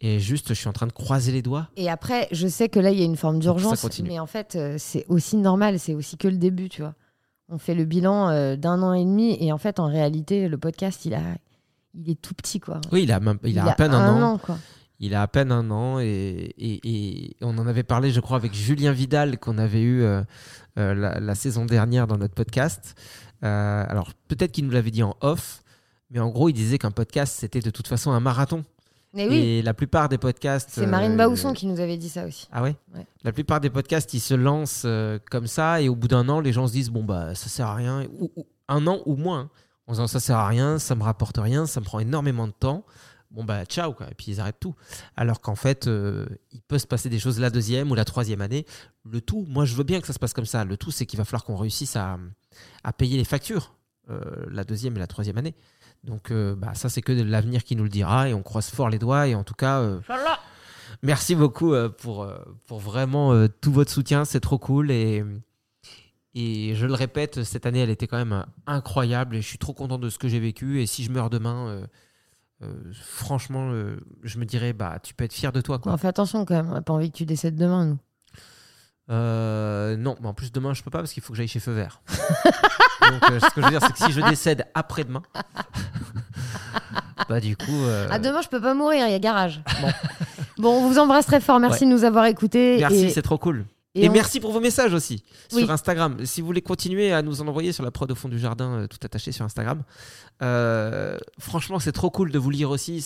Et juste, je suis en train de croiser les doigts. Et après, je sais que là, il y a une forme d'urgence, mais en fait, euh, c'est aussi normal, c'est aussi que le début, tu vois. on fait le bilan euh, d'un an et demi. Et en fait, en réalité, le podcast, il, a, il est tout petit. Quoi. Oui, il a, même, il a à peine un, an. an. quoi. Il a à peine un an et, et- et on en avait parlé, je crois, avec Julien Vidal qu'on avait eu euh, euh, la, la saison dernière dans notre podcast. Euh, alors peut-être qu'il nous l'avait dit en off, mais en gros, il disait qu'un podcast c'était de toute façon un marathon. Mais oui, Et la plupart des podcasts. c'est Marine euh, Baousson qui nous avait dit ça aussi. Ah ouais, Ouais. La plupart des podcasts, ils se lancent euh, comme ça et au bout d'un an, les gens se disent bon bah ça sert à rien ou, ou- un an ou moins en disant ça sert à rien, ça me rapporte rien, ça me prend énormément de temps. Bon bah ciao quoi et puis ils arrêtent tout. Alors qu'en fait, euh, il peut se passer des choses la deuxième ou la troisième année. Le tout, moi je veux bien que ça se passe comme ça. Le tout, c'est qu'il va falloir qu'on réussisse à, à payer les factures euh, la deuxième et la troisième année. Donc euh, bah, ça c'est que de l'avenir qui nous le dira et on croise fort les doigts et en tout cas. Merci beaucoup pour, pour vraiment tout votre soutien, c'est trop cool. Et, et je le répète, cette année, elle était quand même incroyable et je suis trop content de ce que j'ai vécu. Et si je meurs demain, euh, euh, franchement, euh, je me dirais, bah, tu peux être fier de toi. Quoi. On fait attention quand même, on n'a pas envie que tu décèdes demain, nous. Euh, non, mais en plus, demain, je peux pas parce qu'il faut que j'aille chez Feu Vert. [LAUGHS] Donc, ce que je veux dire, c'est que si je décède après-demain, [LAUGHS] bah, du coup. euh, Ah, demain, je peux pas mourir, il y a garage. Bon. bon, on vous embrasse très fort, merci Ouais. de nous avoir écoutés. Merci, et, c'est trop cool. Et Et, on- merci pour vos messages aussi Oui. sur Instagram. Si vous voulez continuer à nous en envoyer sur la prod au fond du jardin, euh, tout attaché sur Instagram. Euh, franchement, c'est trop cool de vous lire aussi.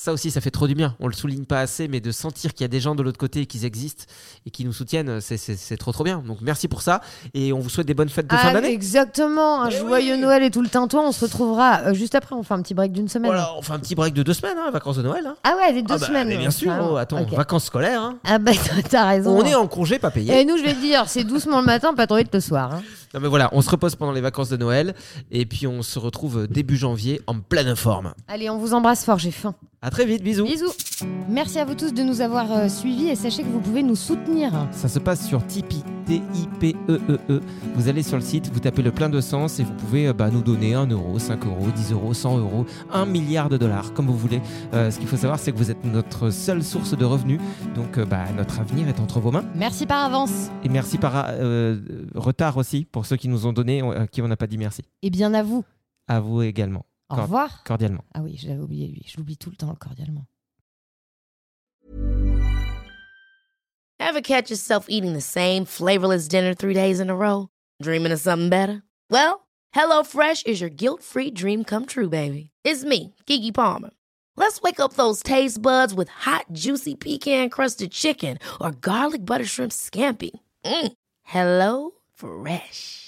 Ça aussi, ça fait trop du bien. On le souligne pas assez, mais de sentir qu'il y a des gens de l'autre côté qui existent et qui nous soutiennent, c'est- trop trop bien. Donc merci pour ça et on vous souhaite des bonnes fêtes de fin Ah, d'année. exactement, un Eh joyeux oui. Noël et tout le tintouin. On se retrouvera euh, juste après, on fait un petit break d'une semaine. Voilà, on fait un petit break de deux semaines, hein, vacances de Noël. hein. Ah ouais, des deux Ah bah, semaines. mais bien sûr, carrément. oh, attends, vacances scolaires. hein. Ah bah t'as raison. On est en congé pas payé. Et nous, je vais te dire, c'est doucement le matin, pas trop vite le soir. hein. Non mais voilà, on se repose pendant les vacances de Noël et puis on se retrouve début janvier en pleine forme. Allez, on vous embrasse fort, j'ai faim. À très vite, bisous. Bisous. Merci à vous tous de nous avoir euh, suivis et sachez que vous pouvez nous soutenir. Ça se passe sur Tipeee, T-I-P-E-E-E. E Vous allez sur le site, vous tapez le plein de sens et vous pouvez euh, bah, nous donner 1 euro, 5 euros, 10 euros, 100 euros, 1 milliard de dollars, comme vous voulez. Euh, ce qu'il faut savoir, c'est que vous êtes notre seule source de revenus. Donc bah, notre avenir est entre vos mains. Merci par avance. Et merci par retard aussi pour ceux qui nous ont donné, à qui on n'a pas dit merci. Et bien à vous. À vous également, Au Cor- revoir. cordialement. Ah oui, je l'avais oublié lui. Je l'oublie tout le temps cordialement. Ever catch yourself eating the same flavorless dinner three days in a row? Dreaming of something better? Well, HelloFresh is your guilt free dream come true, baby. It's me, Kiki Palmer. Let's wake up those taste buds with hot, juicy pecan crusted chicken or garlic butter shrimp scampi. Mm. Hello Fresh.